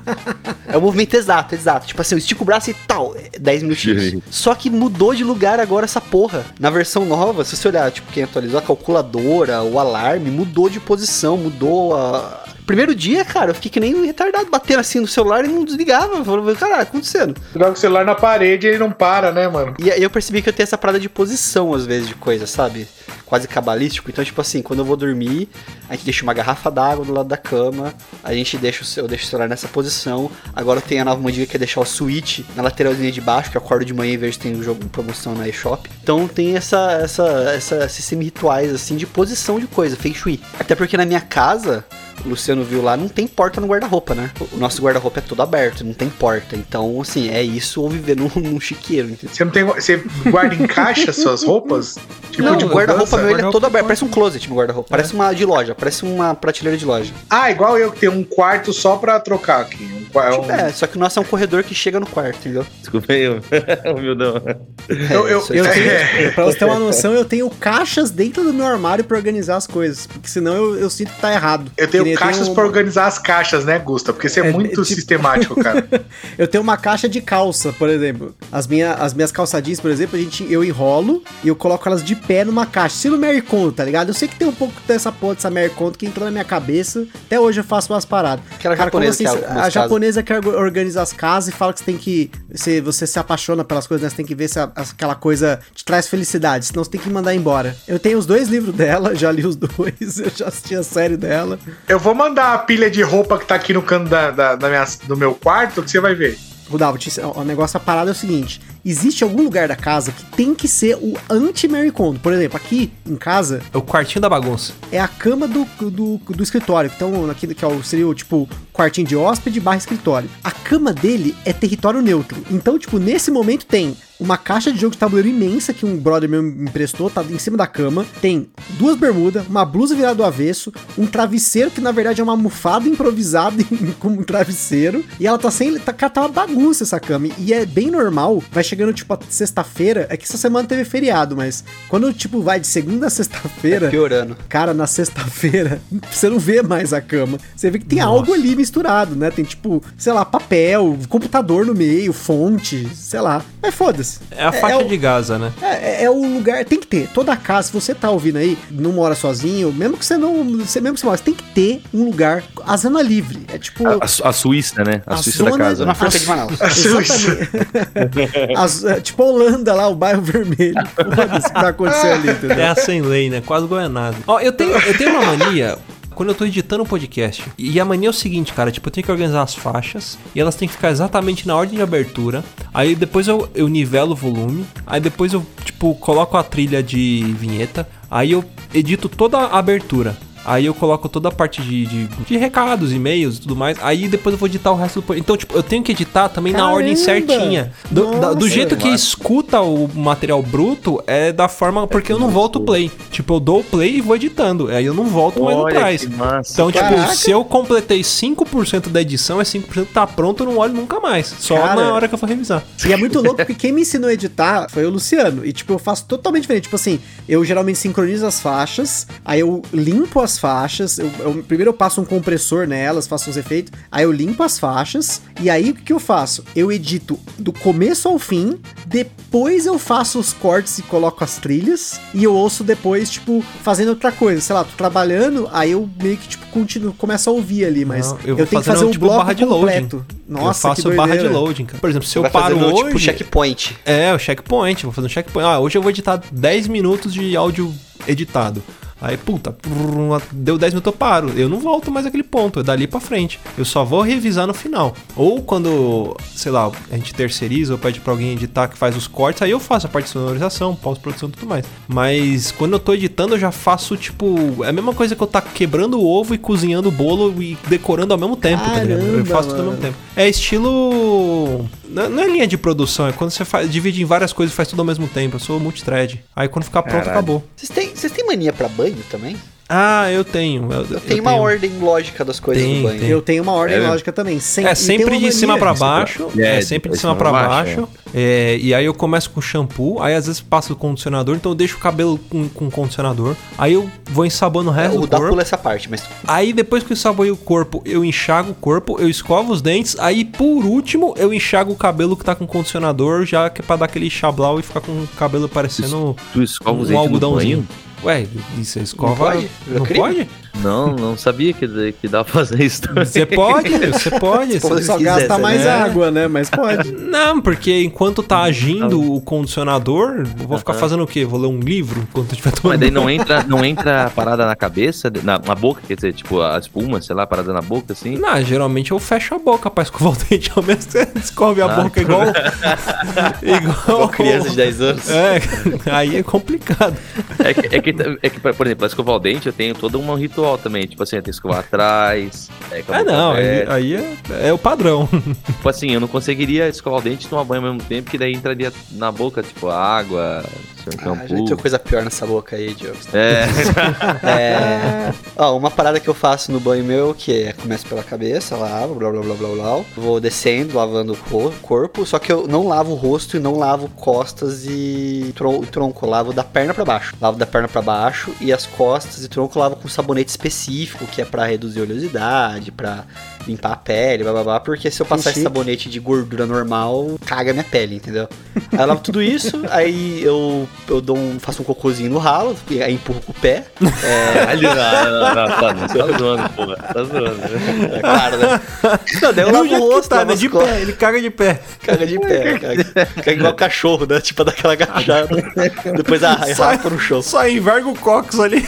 É o movimento exato, exato. Tipo assim, eu estico o braço e tal, é 10 minutinhos. Sim. Só que mudou de lugar agora essa porra. Na versão nova, se você olhar, tipo, quem atualizou a calculadora, o alarme, mudou de posição, mudou a. Primeiro dia, cara, eu fiquei que nem um retardado, batendo assim no celular e não desligava. Eu falei, caralho, acontecendo. Joga o celular na parede e ele não para, né, mano? E aí eu percebi que eu tenho essa parada de posição, às vezes, de coisa, sabe? Quase cabalístico. Então, tipo assim, quando eu vou dormir, a gente deixa uma garrafa d'água do lado da cama, a gente deixa o, ce- eu o celular nessa posição. Agora tem a nova mandinga que é deixar o switch na lateralzinha de baixo, que eu acordo de manhã e vejo que tem um jogo em promoção na eShop. Então tem essa, essa, essa, esses semi-rituais, assim, de posição de coisa, feng shui. Até porque na minha casa, o Luciano viu lá, não tem porta no guarda-roupa, né? O nosso guarda-roupa é todo aberto, não tem porta. Então, assim, é isso ou viver num, num chiqueiro, entendeu? Você não tem. Você guarda em caixa suas roupas? *laughs* Tipo não, de o guarda-roupa meu ele é guarda-roupa todo aberto, parece um closet meu guarda-roupa. Parece uma de loja, parece uma prateleira de loja. Ah, igual eu que tenho um quarto só pra trocar aqui. Um, Tipo, um- é, só que o nosso é um corredor que chega no quarto, entendeu? Desculpa aí, humildão. *laughs* Eu- eu- Eu aí. tenho, É. *laughs* pra você ter uma noção, eu tenho caixas dentro do meu armário pra organizar as coisas. Porque senão eu, eu sinto que tá errado. Eu Que tenho caixas um- pra organizar as caixas, né, Gusta? Porque você é, É, muito é tipo- sistemático, cara. *laughs* Eu tenho uma caixa de calça, por exemplo. As, minha, as minhas calçadinhas, por exemplo, a gente, eu enrolo e eu coloco elas de pé numa caixa. Estilo Mary Kondo, tá ligado? Eu sei que tem um pouco dessa porra dessa Mary Kondo que entrou na minha cabeça. Até hoje eu faço umas paradas. Aquela Cara, japonesa assim, que é a japonesa que orga- organiza as casas e fala que você tem que. Você, você se apaixona pelas coisas, né? Você tem que ver se a- aquela coisa te traz felicidade, senão você tem que mandar embora. Eu tenho os dois livros dela, *laughs* já li os dois, *laughs* eu já assisti a série dela. Eu vou mandar a pilha de roupa que tá aqui no canto da, da- da minha- do meu quarto que você vai ver. Rudalvo, te- o negócio, a parada é o seguinte: existe algum lugar da casa que tem que ser o anti-Mary Kondo. Por exemplo, aqui em casa É o quartinho da bagunça. é a cama do, do, do escritório. Então, naquele que é o, seria o tipo quartinho de hóspede barra escritório. A cama dele é território neutro. Então, tipo, nesse momento tem uma caixa de jogo de tabuleiro imensa que um brother meu me emprestou, tá em cima da cama. Tem duas bermudas, uma blusa virada do avesso, um travesseiro que na verdade é uma almofada improvisada *laughs* como um travesseiro. E ela tá sem. Tá, cara, tá uma bagunça essa cama. E é bem normal. Vai chegando, tipo, a sexta-feira. É que essa semana teve feriado, mas quando, tipo, vai de segunda a sexta-feira. Piorando. Cara, na sexta-feira, *laughs* você não vê mais a cama. Você vê que tem algo ali misturado, né? Tem tipo, sei lá, papel, computador no meio, fonte, sei lá. Mas foda-se. É a faixa o- de Gaza, né? É, é o lugar, tem que ter. Toda casa, se você tá ouvindo aí, não mora sozinho, mesmo que você não. Você, mesmo que você mora, tem que ter um lugar, a zona livre. É tipo. A, a- a Suíça, né? A, A Suíça da zona- casa. Uma né? franca de Manaus. *laughs* Exatamente. As- é, tipo a Holanda lá, o bairro vermelho. Foda-se o que vai acontecer ali, entendeu? Terra sem lei, né? Quase goianada. Ó, eu tenho, eu tenho uma mania. Quando eu tô editando um podcast, e a mania é o seguinte, cara, tipo, eu tenho que organizar as faixas, e elas têm que ficar exatamente na ordem de abertura, aí depois eu, eu nivelo o volume, aí depois eu, tipo, coloco a trilha de vinheta, aí eu edito toda a abertura. Aí eu coloco toda a parte de, de, de recados, e-mails e tudo mais. Aí depois eu vou editar o resto do. Então, tipo, eu tenho que editar também na Caramba! ordem certinha. Do, da- do jeito que escuta o material bruto, é da forma. Porque eu não volto o play. Tipo, eu dou o play e vou editando. Aí eu não volto mais no Olha trás. que massa. Então, tipo, Caraca. se eu completei 5% da edição, é 5% que tá pronto, eu não olho nunca mais. Só Cara. na hora que eu for revisar. E é muito louco porque *laughs* quem me ensinou a editar foi o Luciano. E, tipo, eu faço totalmente diferente. Tipo assim, eu geralmente sincronizo as faixas, aí eu limpo as faixas. eu- eu- primeiro eu passo um compressor nelas, faço uns efeitos. Aí eu limpo as faixas. E aí o que, que eu faço? Eu edito do começo ao fim. Depois eu faço os cortes e coloco as trilhas. E eu ouço depois, tipo, fazendo outra coisa. Sei lá, tô trabalhando, aí eu meio que, tipo, continuo, começo a ouvir ali. Mas Não, eu, vou tenho que fazer o tipo, bloco barra de loading. completo. Nossa, eu faço que barra de loading, cara. Por exemplo, se eu paro fazendo, hoje... tipo, checkpoint. É, o checkpoint, vou fazer um checkpoint. Ah, hoje eu vou editar 10 minutos de áudio editado. Aí, puta, deu 10 minutos, eu paro. Eu não volto mais aquele ponto, é dali pra frente. Eu só vou revisar no final. Ou quando, sei lá, a gente terceiriza ou pede pra alguém editar que faz os cortes, aí eu faço a parte de sonorização, pós-produção e tudo mais. Mas quando eu tô editando, eu já faço, tipo, é a mesma coisa que eu tá quebrando o ovo e cozinhando o bolo e decorando ao mesmo tempo, tá ligado? Eu Caramba, faço tudo ao mesmo mano. tempo. É estilo. Não não é linha de produção, é quando você faz, divide em várias coisas e faz tudo ao mesmo tempo. Eu sou multithread. Aí quando ficar pronto, Caralho. acabou. Vocês têm, vocês têm mania pra banho também? Ah, eu tenho. Eu, Eu tenho uma ordem lógica das coisas Tem, do banho. tem. Eu tenho uma ordem É. lógica também. Sem, É sempre de cima pra baixo. É, É, sempre de de cima pra baixo. baixo, É, e aí eu começo com shampoo. Aí às vezes passo o condicionador. Então eu deixo o cabelo com, com condicionador. Aí eu vou ensaboando o É, resto o do corpo. pula essa parte, mas Aí depois que eu ensaboei o corpo, eu enxago o corpo, eu escovo os dentes. Aí por último, eu enxago o cabelo que tá com condicionador. Já que é pra dar aquele chablau e ficar com o cabelo parecendo Tu os um no algodãozinho. Ué, isso é escova. Não pode? Não crime? pode? Não, não sabia que, que dava pra fazer isso também. Você pode, *laughs* você pode. Você- Só Se gasta quiser, mais né? água, né? Mas pode. Não, porque enquanto tá agindo o condicionador, eu vou ficar fazendo o quê? Vou ler um livro enquanto eu estiver Mas tomando daí banho? não entra, não entra a *laughs* parada na cabeça, na, na boca, quer dizer, tipo, a espuma, sei lá, parada na boca, assim. Não, geralmente eu fecho a boca pra escovar o dente ao mesmo tempo. Você escove a Ah. boca igual. *laughs* igual. igual criança de 10 anos. É, aí é complicado. É que, é, que, é que, por exemplo, pra escovar o dente, eu tenho todo um ritual também. Tipo assim, tenho que escovar atrás. É, Ah, boca não, aí, aí é, é o padrão. *laughs* Tipo assim, eu não conseguiria escovar o dente e tomar banho ao mesmo tempo, que daí entraria na boca, tipo, água, Ah, já shampoo. tem coisa pior nessa boca aí, Diogo. É, *laughs* É. *laughs* Ó, uma parada que eu faço no banho meu, que é começo pela cabeça, lavo, blá blá blá blá blá. Vou descendo, lavando o corpo. Só que eu não lavo o rosto e não lavo costas e tron- tronco. Eu lavo da perna pra baixo. Lavo da perna pra baixo e as costas e tronco eu lavo com sabonete específico, que é pra reduzir oleosidade, pra limpar a pele, blá blá blá. Porque se eu passar esse sabonete de gordura normal, caga minha pele, entendeu? Aí eu lavo tudo isso, *laughs* aí eu, eu dou um, faço um cocôzinho no ralo, aí empurro com o pé. É, Ali, não, não, não, tá, *laughs* não, tá zoando, porra. Tá zoando. É claro, né? Não, daí eu Do lavo o rosto, tá, lavo né? De costas. pé, ele caga de pé. Caga de pé, caga, caga igual cachorro, né? Tipo, daquela agachada. *laughs* Depois a Sai- rapa no chão. Só enverga o cox ali.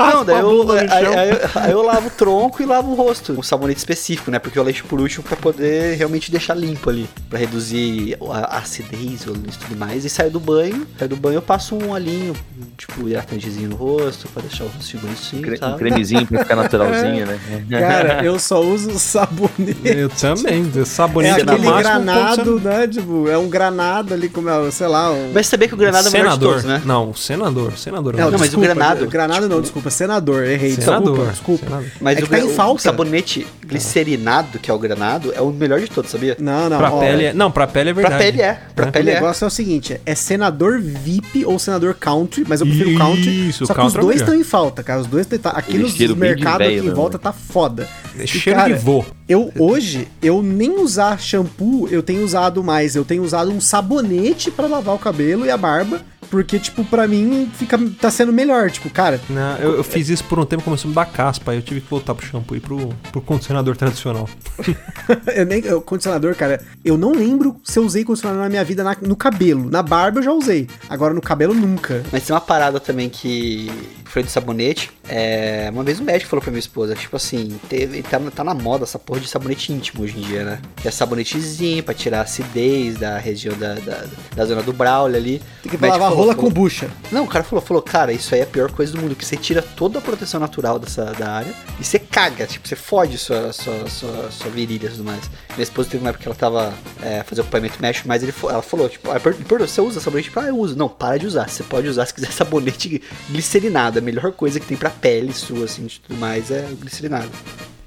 Não, daí eu, bunda no aí, chão. aí aí eu lavo o tronco e lavo o rosto. Um sabonete específico, né? Porque eu deixo por último pra poder realmente deixar limpo ali. Pra reduzir a acidez e tudo mais. E saio do banho. Saio do banho eu passo um olhinho, tipo, hidratantezinho no rosto, pra deixar o rosto bonitinho Cre- e tal. Um cremezinho pra ficar naturalzinho, né? *laughs* Cara, eu só uso sabonete. Eu também. É Sabonete no aquele máximo, granado, né? Tipo, é um granado ali, como é, sei lá. Um... Mas sabia que o granado é o melhor de senador, todos, né? Não, o senador. Senador. Não, mas o granado, Granado não, desculpa. Senador, errei. Senador. Desculpa, desculpa. senador. Mas É o, que tá em o falta. sabonete glicerinado, que é o granado, é o melhor de todos, sabia? Não, não. Pra ó, pele é... Não, pra pele é Pra verdade. pele é. Pra É. O pele é. negócio é o seguinte, é senador VIP ou senador country, mas eu prefiro country. Isso, Só que country os é dois estão em falta, cara. Os dois tá, aqui nos de mercados aqui em né, volta tá foda. É E, cheiro cara, de vô. Eu hoje, eu nem usar shampoo, eu tenho usado mais. Eu tenho usado um sabonete pra lavar o cabelo e a barba. Porque, tipo, pra mim fica, tá sendo melhor. Tipo, cara, Não, eu, eu fiz isso por um tempo, começou a me dar caspa. Aí eu tive que voltar pro shampoo e pro, pro condicionador tradicional. *laughs* eu nem. eu- condicionador, cara, eu não lembro se eu usei condicionador na minha vida na- no cabelo. Na barba eu já usei. Agora no cabelo nunca. Mas tem uma parada também que foi do sabonete. É, uma vez o médico falou pra minha esposa, tipo assim, teve, tá, tá na moda essa porra de sabonete íntimo hoje em dia, né? Que é sabonetezinho pra tirar a acidez da região da, da, da zona do Braulio ali. Tem que lavar falou, rola falou- com bucha. Não, o cara falou, falou, cara, isso aí é a pior coisa do mundo, que você tira toda a proteção natural dessa da área e você caga, tipo, você fode sua, sua, sua, sua virilha e tudo mais. Minha esposa teve uma época que ela tava é, fazendo acompanhamento médico, mas ele, ela falou, tipo, ah, você usa sabonete? Tipo, ah, eu uso. Não, para de usar. Você pode usar se quiser *laughs* sabonete glicerinado. A melhor coisa que tem pra pele sua, assim, de tudo mais é glicerinado.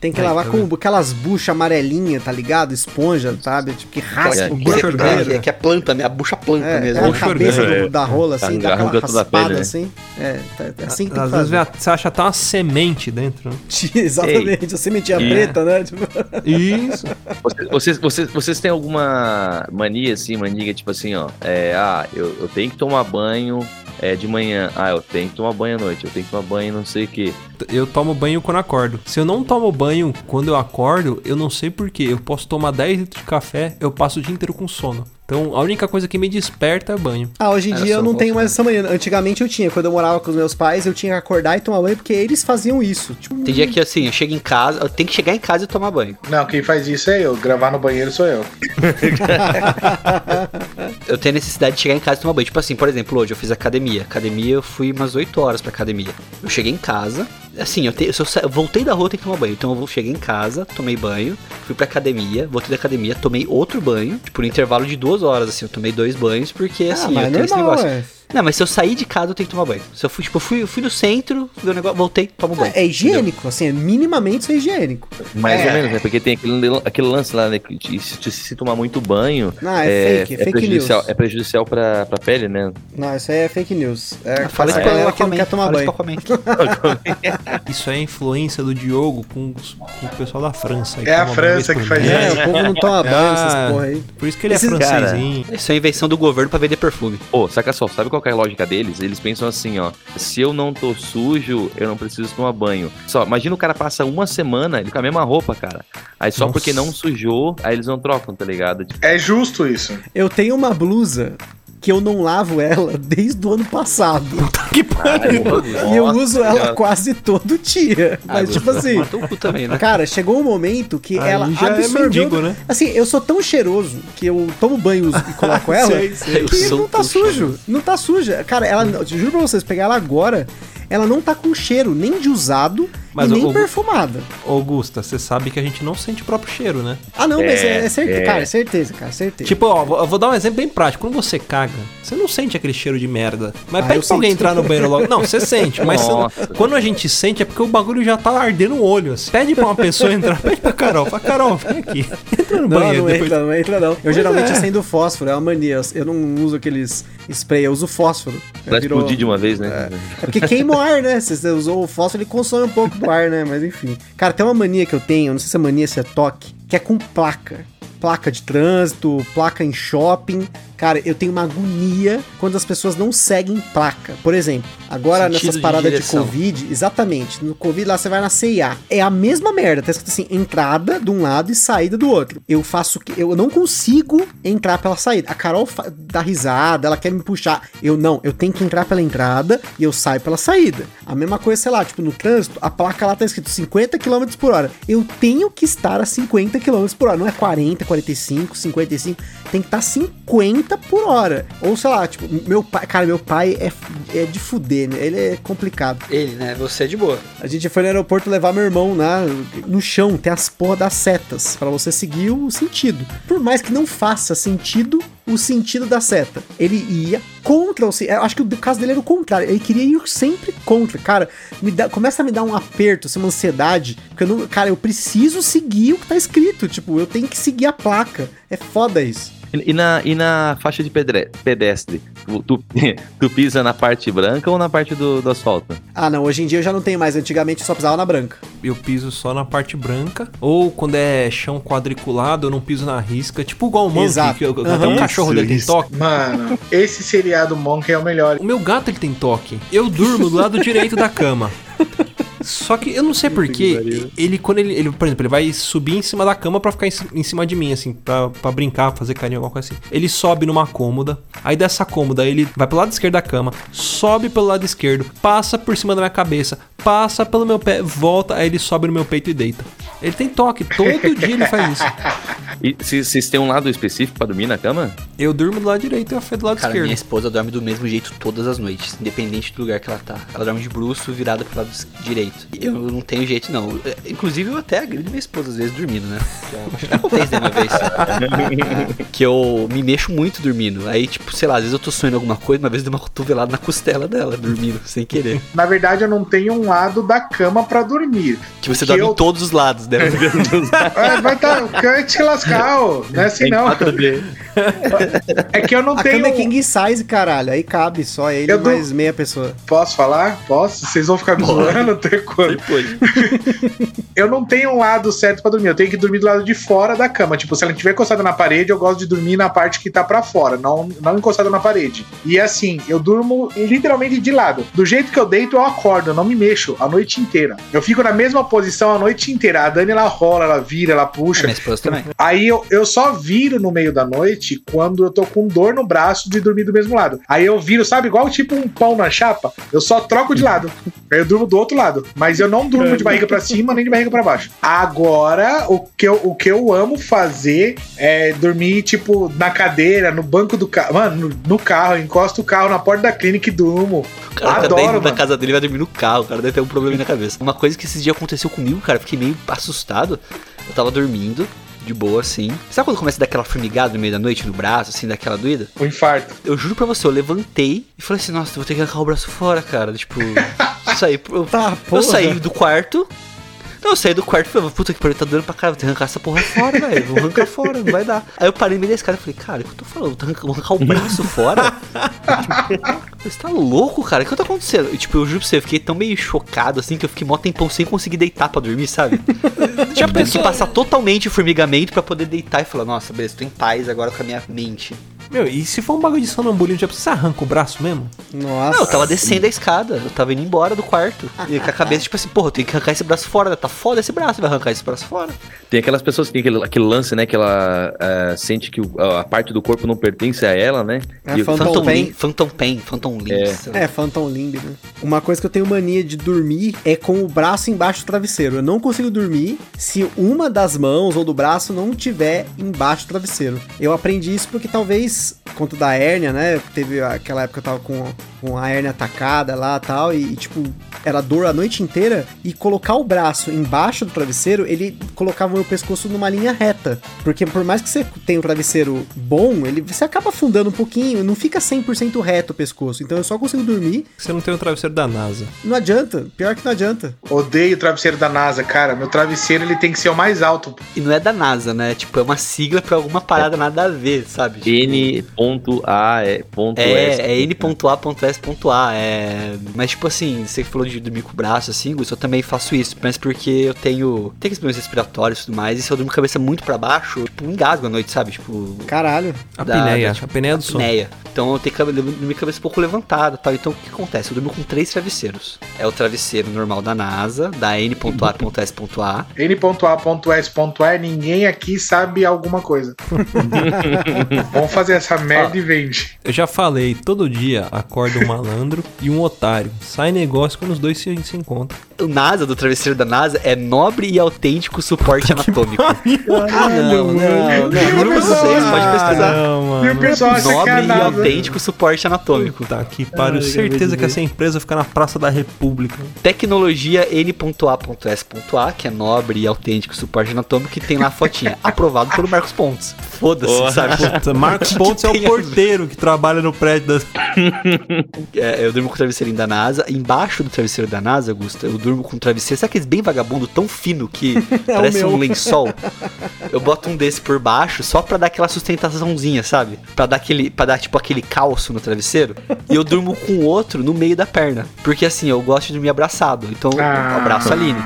Tem que Aí, lavar tá com aquelas buchas amarelinhas, tá ligado? Esponja, sabe? Tipo, que raspa. É, o bucha bucho orgânica. É, que é planta, né? A bucha planta É, mesmo. é a Bucha cabeça do- da rola, assim, dá aquela raspada, pele, né? assim. É, tá, é assim que tem que Às vezes você acha até uma semente dentro. né? *laughs* Exatamente, a sementinha E- preta, né? Tipo, Isso. Vocês, vocês, vocês, vocês têm alguma mania, assim, mania, tipo assim, ó, é, ah, eu, eu tenho que tomar banho é, de manhã, ah, eu tenho que tomar banho à noite, eu tenho que tomar banho não sei o que. Eu tomo banho quando acordo. Se eu não tomo banho quando eu acordo, eu não sei porquê. Eu posso tomar 10 litros de café, eu passo o dia inteiro com sono. Então a única coisa que me desperta é banho. Ah, hoje em Era dia eu não tenho mais essa manhã. Antigamente eu tinha. Quando eu morava com os meus pais, eu tinha que acordar e tomar banho porque eles faziam isso. Tipo, Tem dia que assim, eu chego em casa, eu tenho que chegar em casa e tomar banho. *laughs* Não, quem faz isso é eu. Gravar no banheiro sou eu. *laughs* Eu tenho necessidade de chegar em casa e tomar banho. Tipo assim, por exemplo, hoje eu fiz academia. Academia, eu fui umas 8 horas pra academia. Eu cheguei em casa, assim, eu, te, eu, eu voltei da rua, tenho que tomar banho. Então eu vou- cheguei em casa, tomei banho, fui pra academia, voltei da academia, tomei outro banho, tipo, no intervalo de duas horas, assim, eu tomei dois banhos, porque ah, assim, mas eu tenho esse normal, negócio. é. Não, mas se eu sair de casa, eu tenho que tomar banho. Se eu fui, tipo, eu fui, eu fui no centro, o negócio, voltei, tomo banho. É higiênico, assim, é minimamente isso é higiênico. Mais É. ou menos, né? Porque tem aquele, aquele lance lá, né? Que se, se tomar muito banho. Não, é fake, é fake prejudicial, news. É prejudicial pra, pra pele, né? Não, isso aí é fake news. É, Fala isso essa pra ela que não quer tomar isso banho. *laughs* Isso é a influência do Diogo com, com o pessoal da França. É a França que faz mês. É, o povo não toma *laughs* banho, Ah, essas porra aí. Por isso que ele é francesinho. Isso é invenção do governo pra vender perfume. Pô, saca só, sabe qual que é a lógica deles? Eles pensam assim, ó. Se eu não tô sujo, eu não preciso tomar banho. Só, imagina o cara passa uma semana ele com a mesma roupa, cara. Aí só Nossa. porque não sujou, aí eles não trocam, tá ligado? Tipo, É justo isso. Eu tenho uma blusa que eu não lavo ela *laughs* desde o ano passado. Que pariu. e eu uso ela Senhora. quase todo dia. Mas, tipo assim, Mata o cu também, né? cara, chegou um momento que Aí ela já é absorveu. mendigo, né? Assim, eu sou tão cheiroso que eu tomo banho e coloco *laughs* ela Sei, sei. que não tá tão sujo. Não tá suja. Cara, ela, eu juro pra vocês, pegar ela agora, ela não tá com cheiro nem de usado Mas e nem o- perfumada. Augusta, você sabe que a gente não sente o próprio cheiro, né? Ah, não, mas é, É, é certeza, é. cara, é certeza, cara, certeza. Tipo, ó, vou- eu vou dar um exemplo bem prático. Quando você caga, você não sente aquele cheiro de merda. Mas Ah, pede pra alguém entrar no banheiro logo. Não, você sente, mas você não- quando a gente sente é porque o bagulho já tá ardendo o olho. Assim. Pede pra uma pessoa entrar, pede pra Carol. Fala, Carol, vem aqui. *laughs* Entra no Não, banheiro. não depois... entra, não entra não. Eu geralmente é. acendo fósforo, é uma mania. Eu não uso aqueles spray, eu uso fósforo. pra Virou- explodir de uma vez, né? É porque queima o ar, né? Se você usou o fósforo, ele consome um pouco do ar, né? Mas enfim. Cara, tem uma mania que eu tenho, não sei se é mania, se é toque, que é com placa. Placa de trânsito, placa em shopping. Cara, eu tenho uma agonia quando as pessoas não seguem placa. Por exemplo, agora Sentido nessas de paradas de, direção. Covid, exatamente. No Covid lá você vai na CIA. É a mesma merda. Tá escrito assim: entrada de um lado e saída do outro. Eu faço que. Eu não consigo entrar pela saída. A Carol dá risada, ela quer me puxar. Eu não, eu tenho que entrar pela entrada e eu saio pela saída. A mesma coisa, sei lá, tipo, no trânsito, a placa lá tá escrito 50 km por hora. Eu tenho que estar a 50 km por hora. Não é 40, 45, 55. Tem que estar 50 por hora. Ou sei lá, tipo, meu pai. Cara, meu pai é, é de fuder, né? Ele é complicado. Ele, né? Você é de boa. A gente foi no aeroporto levar meu irmão lá. No chão tem as porra das setas pra você seguir o sentido. Por mais que não faça sentido o sentido da seta, ele ia contra o. se- Eu acho que o caso dele era o contrário. Ele queria ir sempre contra. Cara, me dá, começa a me dar um aperto, assim, uma ansiedade. Porque eu não. Cara, eu preciso seguir o que tá escrito. Tipo, eu tenho que seguir a placa. É foda isso. E, na, e na faixa de pedestre? Tu, tu, *laughs* tu pisa na parte branca ou na parte do, do asfalto? Ah, não. Hoje em dia eu já não tenho mais. Antigamente eu só pisava na branca. Eu piso só na parte branca. Ou quando é chão quadriculado, eu não piso na risca. Tipo igual o Monkey, Exato. que eu, até Aham. um cachorro dele tem Isso. toque. Mano, esse seriado Monk é o melhor. O meu gato ele tem toque. Eu durmo do lado direito da cama. Só que eu não sei porquê. Ele, quando ele, ele, por exemplo, ele vai subir em cima da cama pra ficar em, ci- em cima de mim, assim, pra, pra brincar, fazer carinho, alguma coisa assim. Ele sobe numa cômoda. Aí dessa cômoda ele vai pro lado esquerdo da cama, sobe pelo lado esquerdo, passa por cima da minha cabeça, passa pelo meu pé, volta, aí ele sobe no meu peito e deita. Ele tem toque, todo *laughs* dia ele faz isso. E se- vocês têm um lado específico pra dormir na cama? Eu durmo do lado direito e a Fê do lado Cara, esquerdo. minha esposa dorme do mesmo jeito todas as noites, independente do lugar que ela tá. Ela dorme de bruço, virada pro lado direito. Eu não tenho jeito, não. É, Inclusive, eu até agrido minha esposa às vezes dormindo, né? Acho que isso *laughs* daí uma vez. que eu me mexo muito dormindo. Aí, tipo, sei lá, às vezes eu tô sonhando alguma coisa, uma vez eu dei uma cotovelada na costela dela, dormindo, sem querer. Na verdade, eu não tenho um lado da cama pra dormir. Que você dorme eu- em todos os lados, né? *laughs* É, vai tá, quer te lascar, ô. não é assim não. É que eu não A tenho. cama é king size, caralho. Aí cabe só ele Eu dou- mais meia pessoa. Posso falar? Posso? Vocês vão ficar me zoando até quando? Depois. Eu não tenho um lado certo pra dormir. Eu tenho que dormir do lado de fora da cama. Tipo, se ela estiver encostada na parede, eu gosto de dormir na parte que tá pra fora, não, não encostada na parede. E assim, eu durmo literalmente de lado. Do jeito que eu deito, eu acordo, eu não me mexo a noite inteira. Eu fico na mesma posição a noite inteira. A Dani, ela rola, ela vira, ela puxa. Minha esposa também. Aí eu, eu só viro no meio da noite quando eu tô com dor no braço de dormir do mesmo lado. Aí eu viro, sabe, igual tipo um pão na chapa, eu só troco de lado. Aí eu durmo do outro lado. Mas eu não durmo de barriga pra cima nem de barriga pra baixo. Agora, o que eu, o que eu amo fazer é dormir, tipo, na cadeira, no banco do carro. Mano, no, no carro, encosto o carro na porta da clínica e durmo. O cara tá Adoro, dentro da mano. casa dele vai dormir no carro, o cara ter um problema na cabeça. Uma coisa que esses dias aconteceu comigo, cara, fiquei meio assustado. Eu tava dormindo, de boa assim. Sabe quando começa a dar aquela formigada no meio da noite no braço, assim, daquela doída? O infarto. Eu juro pra você, eu levantei e falei assim, nossa, vou ter que arrancar o braço fora, cara. Tipo, *laughs* saí, eu, Tá, eu saí do quarto. Não, eu saí do quarto e falei, puta que pariu, tá doendo pra caralho, vou ter que arrancar essa porra fora, velho. Vou arrancar fora, não vai dar. Aí eu parei no meio da escada e falei, cara, o que eu tô falando? Vou arrancar, o braço fora? Você tá louco, cara? O que tá acontecendo? E, tipo, eu juro pra você, eu fiquei tão meio chocado assim que eu fiquei mó tempão sem conseguir deitar pra dormir, sabe? *laughs* tipo, teve que passar totalmente o formigamento pra poder deitar e falar, nossa, beleza, tô em paz agora com a minha mente. Meu, e se for um bagulho de sonambulismo, já você arranca o braço mesmo? Nossa. Não, eu tava descendo a escada, eu tava indo embora do quarto. E com a cabeça, tipo assim, porra, eu tenho que arrancar esse braço fora? Tá foda esse braço, vai arrancar esse braço fora. Tem aquelas pessoas que tem aquele, aquele lance, né? Que ela eh, sente que o- a parte do corpo não pertence a ela, né? É, E- Phantom Phantom Pain. Limb, Phantom Pain, Phantom Limb. É. É, Phantom Limb, né? Uma coisa que eu tenho mania de dormir é com o braço embaixo do travesseiro. Eu não consigo dormir se uma das mãos ou do braço não tiver embaixo do travesseiro. Eu aprendi isso porque talvez, conta da hérnia, né? Teve aquela época que eu tava com, com a hérnia atacada lá e tal, e, e, tipo, era dor a noite inteira. E colocar o braço embaixo do travesseiro, ele colocava o meu pescoço numa linha reta. Porque por mais que você tenha um travesseiro bom, ele, você acaba afundando um pouquinho, não fica 100% reto o pescoço. Então eu só consigo dormir Você não tem o travesseiro da NASA. não adianta, pior que não adianta. Odeio o travesseiro da NASA, cara. Meu travesseiro ele tem que ser o mais alto. E não é da NASA, né? Tipo, é uma sigla pra alguma parada nada a ver, sabe? Tipo, É ponto S. É, é N.A.S.A. É... Mas, tipo assim, você falou de dormir com o braço assim, eu também faço isso. Mas porque eu tenho. Tenho problemas respiratórios e tudo mais. E se eu durmo com a cabeça muito pra baixo, tipo, engasgo à noite, sabe? Tipo. Caralho. A Da- pineia, da- tipo, a pineia do sono. Apneia. Então eu tenho que dormir com a cabeça um pouco levantada tal. Então o que acontece? Eu durmo com três travesseiros. É o travesseiro normal da NASA, da N.A.S.A. N.A.S.E, ninguém aqui sabe alguma coisa. *laughs* Vamos fazer essa merda e vende. Eu já falei, todo dia acorda um malandro e um otário. Sai negócio quando os dois se, se encontram. O NASA, do travesseiro da NASA, é nobre e autêntico suporte *laughs* anatômico. Ah, não, não, não. Juro pra vocês, pode pesquisar. Não, E o pessoal acha que é Nobre e autêntico suporte anatômico. Puta que pariu. Certeza que essa empresa fica na Praça da República. Tecnologia N.A.S.A, que é nobre e autêntico suporte anatômico, que tem lá a fotinha. *laughs* Aprovado pelo Marcos Pontes. Foda-se, sabe? Marcos Que Pontes é o porteiro que trabalha no prédio das. *laughs* É, eu durmo com o travesseirinho da NASA. Embaixo do travesseiro da NASA, Augusto, eu durmo com um travesseiro. Sabe aqueles bem vagabundo, tão fino que *laughs* parece meu. um lençol? Eu boto um desse por baixo só pra dar aquela sustentaçãozinha, sabe? Pra dar aquele, pra dar tipo aquele calço no travesseiro. E eu durmo com o outro no meio da perna. Porque assim, eu gosto de dormir abraçado. Então eu Ah. abraço a Aline.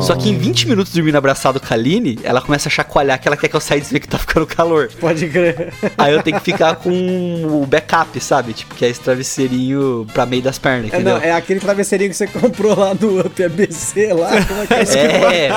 Só que em 20 minutos dormindo abraçado com a Aline, ela começa a chacoalhar que ela quer que eu saia e dizer que tá ficando calor. Pode crer. Aí eu tenho que ficar com o backup, sabe? Tipo, que é esse travesseirinho pra meio das pernas, É, entendeu? não, é aquele travesseirinho que você comprou lá no Up ABC lá. Como é que é esse É,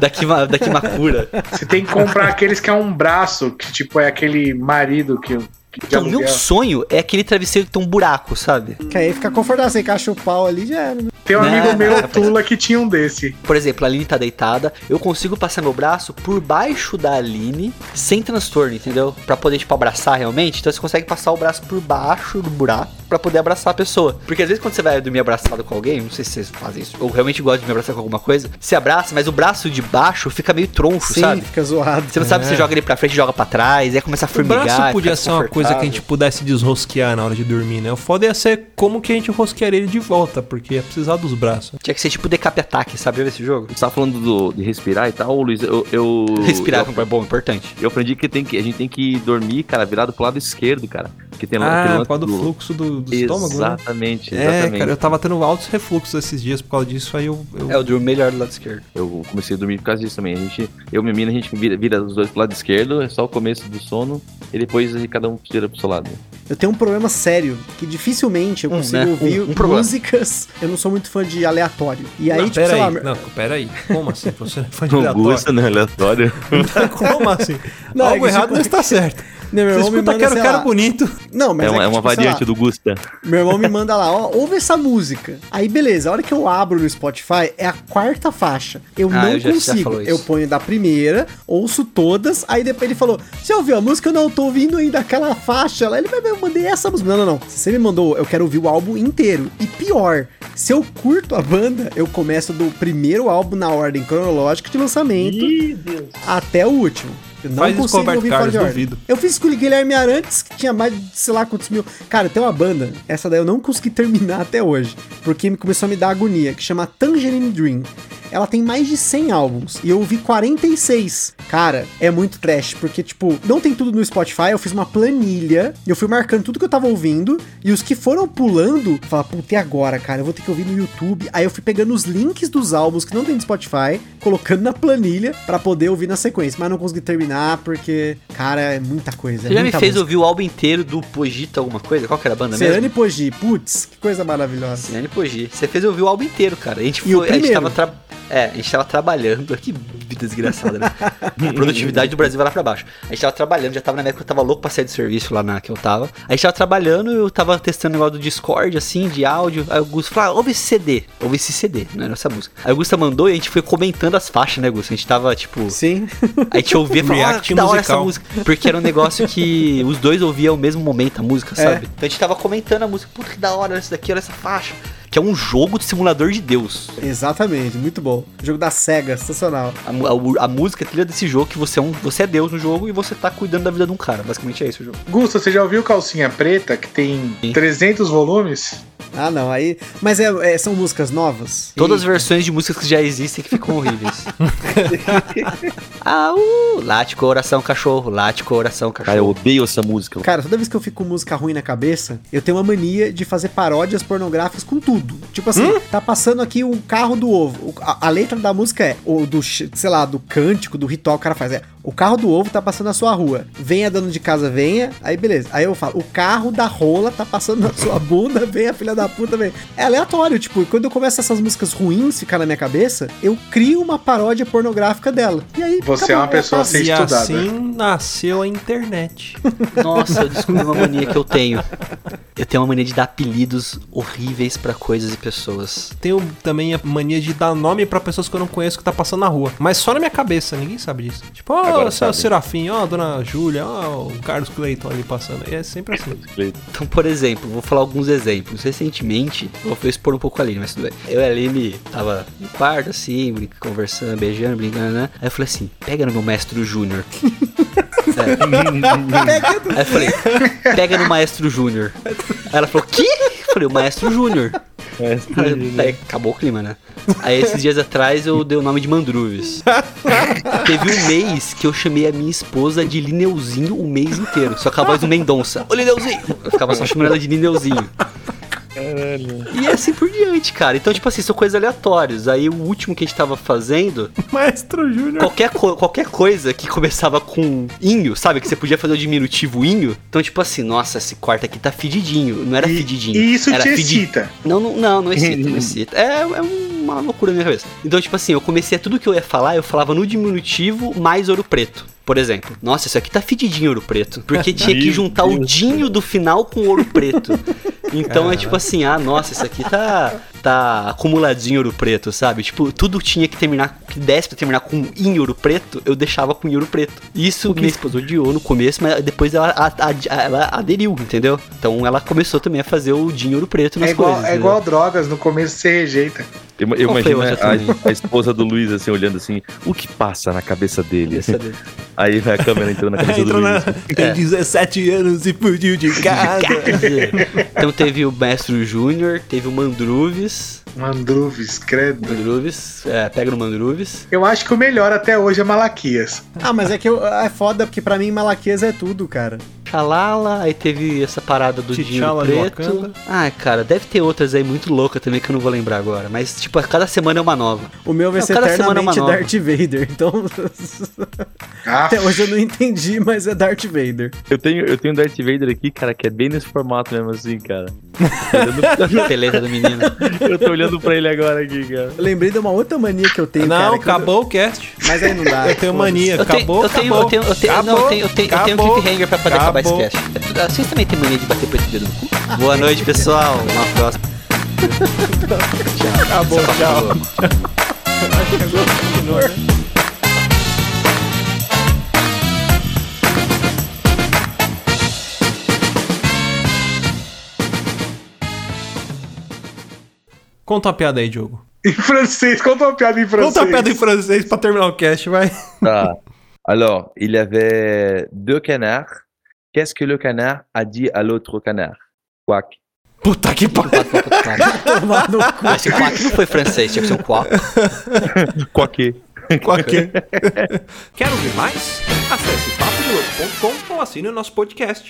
daqui, ma- daqui Makura. Você tem que comprar aqueles que é um braço, que tipo é aquele marido que Então, meu sonho é aquele travesseiro que tem um buraco, sabe? Que aí fica confortável, você encaixa o pau ali já era. né? Tem um amigo Não, meu, rapaz. Tula, que tinha um desse. Por exemplo, a Aline tá deitada, eu consigo passar meu braço por baixo da Aline sem transtorno, entendeu? Pra poder, tipo, abraçar realmente. Então você consegue passar o braço por baixo do buraco pra poder abraçar a pessoa. Porque às vezes quando você vai dormir abraçado com alguém, não sei se vocês fazem isso, ou realmente gosta de me abraçar com alguma coisa, você abraça, mas o braço de baixo fica meio troncho, Sim, sabe? fica zoado. Você não sabe se você joga ele pra frente, joga pra trás, aí começa a O formigar. braço fica podia ser uma coisa que a gente pudesse desrosquear na hora de dormir, né? O foda ia ser como que a gente rosquearia ele de volta, porque ia precisar dos braços. Tinha que ser tipo decap ataque, sabe? Esse jogo? Você tava falando do- de respirar e tal, Luiz. Eu, eu, Respirar eu, é bom, importante. eu aprendi que, tem que a gente tem que dormir, cara, virado pro lado esquerdo, cara. Porque tem Ah, por causa do fluxo do, do estômago, né? Exatamente, É, exatamente. cara, eu tava tendo altos refluxos esses dias por causa disso, aí eu... eu- É, eu durmo melhor do lado esquerdo. Eu comecei a dormir por causa disso também. A gente, eu e minha mina, a gente vira, vira os dois pro lado esquerdo, é só o começo do sono, e depois cada um vira pro seu lado. Eu tenho um problema sério, que dificilmente eu Um, consigo né? ouvir Um- um problema. músicas. Eu não sou muito fã de aleatório. E aí, não, tipo, pera sei aí. lá. Não, pera aí. Como assim? Você não é fã de *laughs* Não aleatório? gosta, né? Aleatório. *laughs* Como assim? Não, é Algo que errado não está certo. Não, meu Você irmão me escuta manda, quero, quero lá- bonito. Não, mas É uma, que, é uma tipo, variante lá, do Gusta. Meu irmão me manda lá, ó, ouve essa música. Aí beleza, a hora que eu abro no Spotify é a quarta faixa. Eu Ah, não eu já- já consigo. isso. Eu ponho da primeira, ouço todas, aí depois ele falou: Você ouviu a música? Eu não, tô ouvindo ainda aquela faixa. Lá ele vai, eu mandei essa música. Não, não, não. Se você me mandou, eu quero ouvir o álbum inteiro. E pior, se eu curto a banda, eu começo do primeiro álbum na ordem cronológica de lançamento até o último. Eu não Faz consigo Roberto ouvir fora Carlos, de ordem. duvido. Eu fiz com o Guilherme Arantes, que tinha mais de sei lá quantos mil. Cara, tem uma banda, essa daí eu não consegui *laughs* terminar até hoje, porque me começou a me dar agonia, que chama Tangerine Dream. Ela tem mais de 100 álbuns e eu ouvi 46. Cara, é muito trash, porque, tipo, não tem tudo no Spotify. Eu fiz uma planilha, eu fui marcando tudo que eu tava ouvindo e os que foram pulando, eu falava, puta, e agora, cara? Eu vou ter que ouvir no YouTube. Aí eu fui pegando os links dos álbuns que não tem no Spotify, colocando na planilha pra poder ouvir na sequência, mas não consegui terminar porque, cara, é muita coisa. Você é já me fez música. ouvir o álbum inteiro do Pogita alguma coisa? Qual que era a banda Serane mesmo? Poggi, putz, que coisa maravilhosa. Serane Pogi. Você fez ouvir o álbum inteiro, cara. A gente, o foi, a gente tava tra... É, a gente tava trabalhando. Que vida desgraçada, né? a produtividade do Brasil vai lá pra baixo. A gente tava trabalhando, já tava na época que eu tava louco pra sair do serviço lá na que eu tava. A gente tava trabalhando, eu tava testando o negócio do Discord, assim, de áudio. Aí o Gusto falou: ah, ouve esse CD. Ouve esse CD, não era essa música. Aí o Gusta mandou e a gente foi comentando as faixas, né, Gusta? A gente tava, tipo. Sim. A gente ouvia e falava, ah, que da hora essa musical. música. Porque era um negócio que os dois ouviam ao mesmo momento a música, É. sabe? Então a gente tava comentando a música, puta que da hora essa daqui, olha essa faixa. Que é um jogo de simulador de Deus. Exatamente, muito bom. Jogo da SEGA, sensacional. A, a- a música, a trilha desse jogo, que você é, um, você é Deus no jogo e você tá cuidando da vida de um cara. Basicamente é isso o jogo. Gusta, você já ouviu Calcinha Preta, que tem 300 volumes? Ah, não, aí. Mas é, é- são músicas novas? Todas as versões de músicas que já existem que ficam horríveis. *laughs* ah, uh, late coração cachorro, late coração Cara, eu cachorro. odeio essa música. Cara, toda vez que eu fico com música ruim na cabeça, eu tenho uma mania de fazer paródias pornográficas com tudo. Tipo assim, tá passando aqui o carro do ovo. A, a letra da música é, ou do, sei lá, do cântico, do ritual que o cara faz. É, o carro do ovo tá passando na sua rua. Venha, dono de casa, venha. Aí, beleza. Aí eu falo, o carro da rola tá passando na sua bunda, *laughs* venha, filha da puta, vem. É aleatório, tipo, quando eu começo essas músicas ruins ficar na minha cabeça, eu crio uma paródia pornográfica dela. E aí, Você é uma pessoa sem E estudada. assim nasceu a internet. *laughs* Nossa, eu descobri uma mania que eu tenho. Eu tenho uma mania de dar apelidos horríveis pra coisas e pessoas. Tenho também a mania de dar nome pra pessoas que eu não conheço que tá passando na rua. Mas só na minha cabeça, ninguém sabe disso. Tipo, ó, o seu. Serafim, ó, a dona Júlia, ó, o Carlos Clayton ali passando. E é sempre assim. Então, por exemplo, vou falar alguns exemplos. Recentemente, eu vou expor um pouco a Aline, mas tudo bem. Eu e a Aline tava no quarto, assim, conversando, beijando, brincando, né? Aí eu falei assim, pega no meu maestro Júnior. *laughs* É. Aí eu falei, pega no maestro Júnior. Aí ela falou, que? Eu falei, o maestro Júnior. Aí acabou o clima, né? Aí esses dias atrás eu dei o nome de Mandruves. *laughs* Teve um mês que eu chamei a minha esposa de Lineuzinho o mês inteiro. Só com a voz do Mendonça. Ô Lineuzinho! Eu ficava só chamando ela de Lineuzinho. E assim por diante, cara. Então, tipo assim, são coisas aleatórias. Aí o último que a gente tava fazendo, *laughs* Maestro Júnior. qualquer, co- qualquer coisa que começava com inho, sabe? Que você podia fazer o diminutivo inho. Então, tipo assim, nossa, esse quarto aqui tá fedidinho. Não era E, fedidinho. e isso era te fedi- excita. não, não, não, não excita, *laughs* não excita. É, é uma loucura na minha cabeça. Então, tipo assim, eu comecei a tudo que eu ia falar, eu falava no diminutivo mais ouro preto. Por exemplo, nossa, isso aqui tá fedidinho ouro preto. Porque *laughs* tinha que juntar o dinho do final com ouro preto. Então é tipo assim, ah, nossa, isso aqui tá, tá acumuladinho ouro preto, sabe? Tipo, tudo tinha que terminar, que desse pra terminar com em ouro preto, eu deixava com em ouro preto. Isso minha esposa odiou no começo, mas depois ela, a- a- ela aderiu, entendeu? Então ela começou também a fazer o dinho ouro preto nas É igual, coisas. é entendeu? igual drogas, no começo você rejeita. Eu, eu imagino outra a, a esposa do Luiz assim, olhando assim, o que passa na cabeça dele? Dele. Aí vai a câmera entrando na *laughs* cabeça do Entrou Luiz. na... Tem 17 anos e fugiu de casa. então teve o Mestre Júnior, teve o Mandruves. Mandruves, credo. Mandruves, é, pega no Mandruves. Eu acho que o melhor até hoje é Malaquias. Ah, mas é que eu, é foda, porque pra mim Malaquias é tudo, cara. Xalala, aí teve essa parada do T'Challa de preto. Ah, cara, deve ter outras aí muito loucas também que eu não vou lembrar agora. Mas, tipo, a cada semana é uma nova. O meu vai Não, ser cada semana é uma eternamente nova. Darth Vader. Então, Ah, *laughs* até hoje eu não entendi, mas é Darth Vader. Eu tenho, eu tenho Darth Vader aqui, cara, que é bem nesse formato mesmo assim, cara. Olhando- *laughs* Beleza do menino. eu tô olhando pra ele agora aqui, cara. Eu lembrei de uma outra mania que eu tenho, Não, cara. eu- acabou o cast. Mas aí não dá. Eu tenho mania, Eu tenho, acabou, eu tenho, acabou. eu tenho, eu tenho, não, acabou, eu tenho, eu tenho, eu tenho um acabou, cliffhanger pra poder acabar acabou. cast. Vocês também têm mania de bater preto dedo no cu? Boa noite, pessoal. Uma próxima. Acabou, tchau. Conta uma piada aí, Diogo. em francês, conta uma piada em francês. Conta uma piada em francês pra terminar o cast, vai. Ah. Alors, il y avait deux canards. Qu'est-ce que le canard a dit à l'autre canard Quack. Puta que pariu. *laughs* tomar no cu. Ah, Esse quack não foi francês, tinha que ser um quack. *laughs* Quack. Qualquer. *laughs* Quer ouvir mais? Acesse papodelouco.com ou assine o nosso podcast.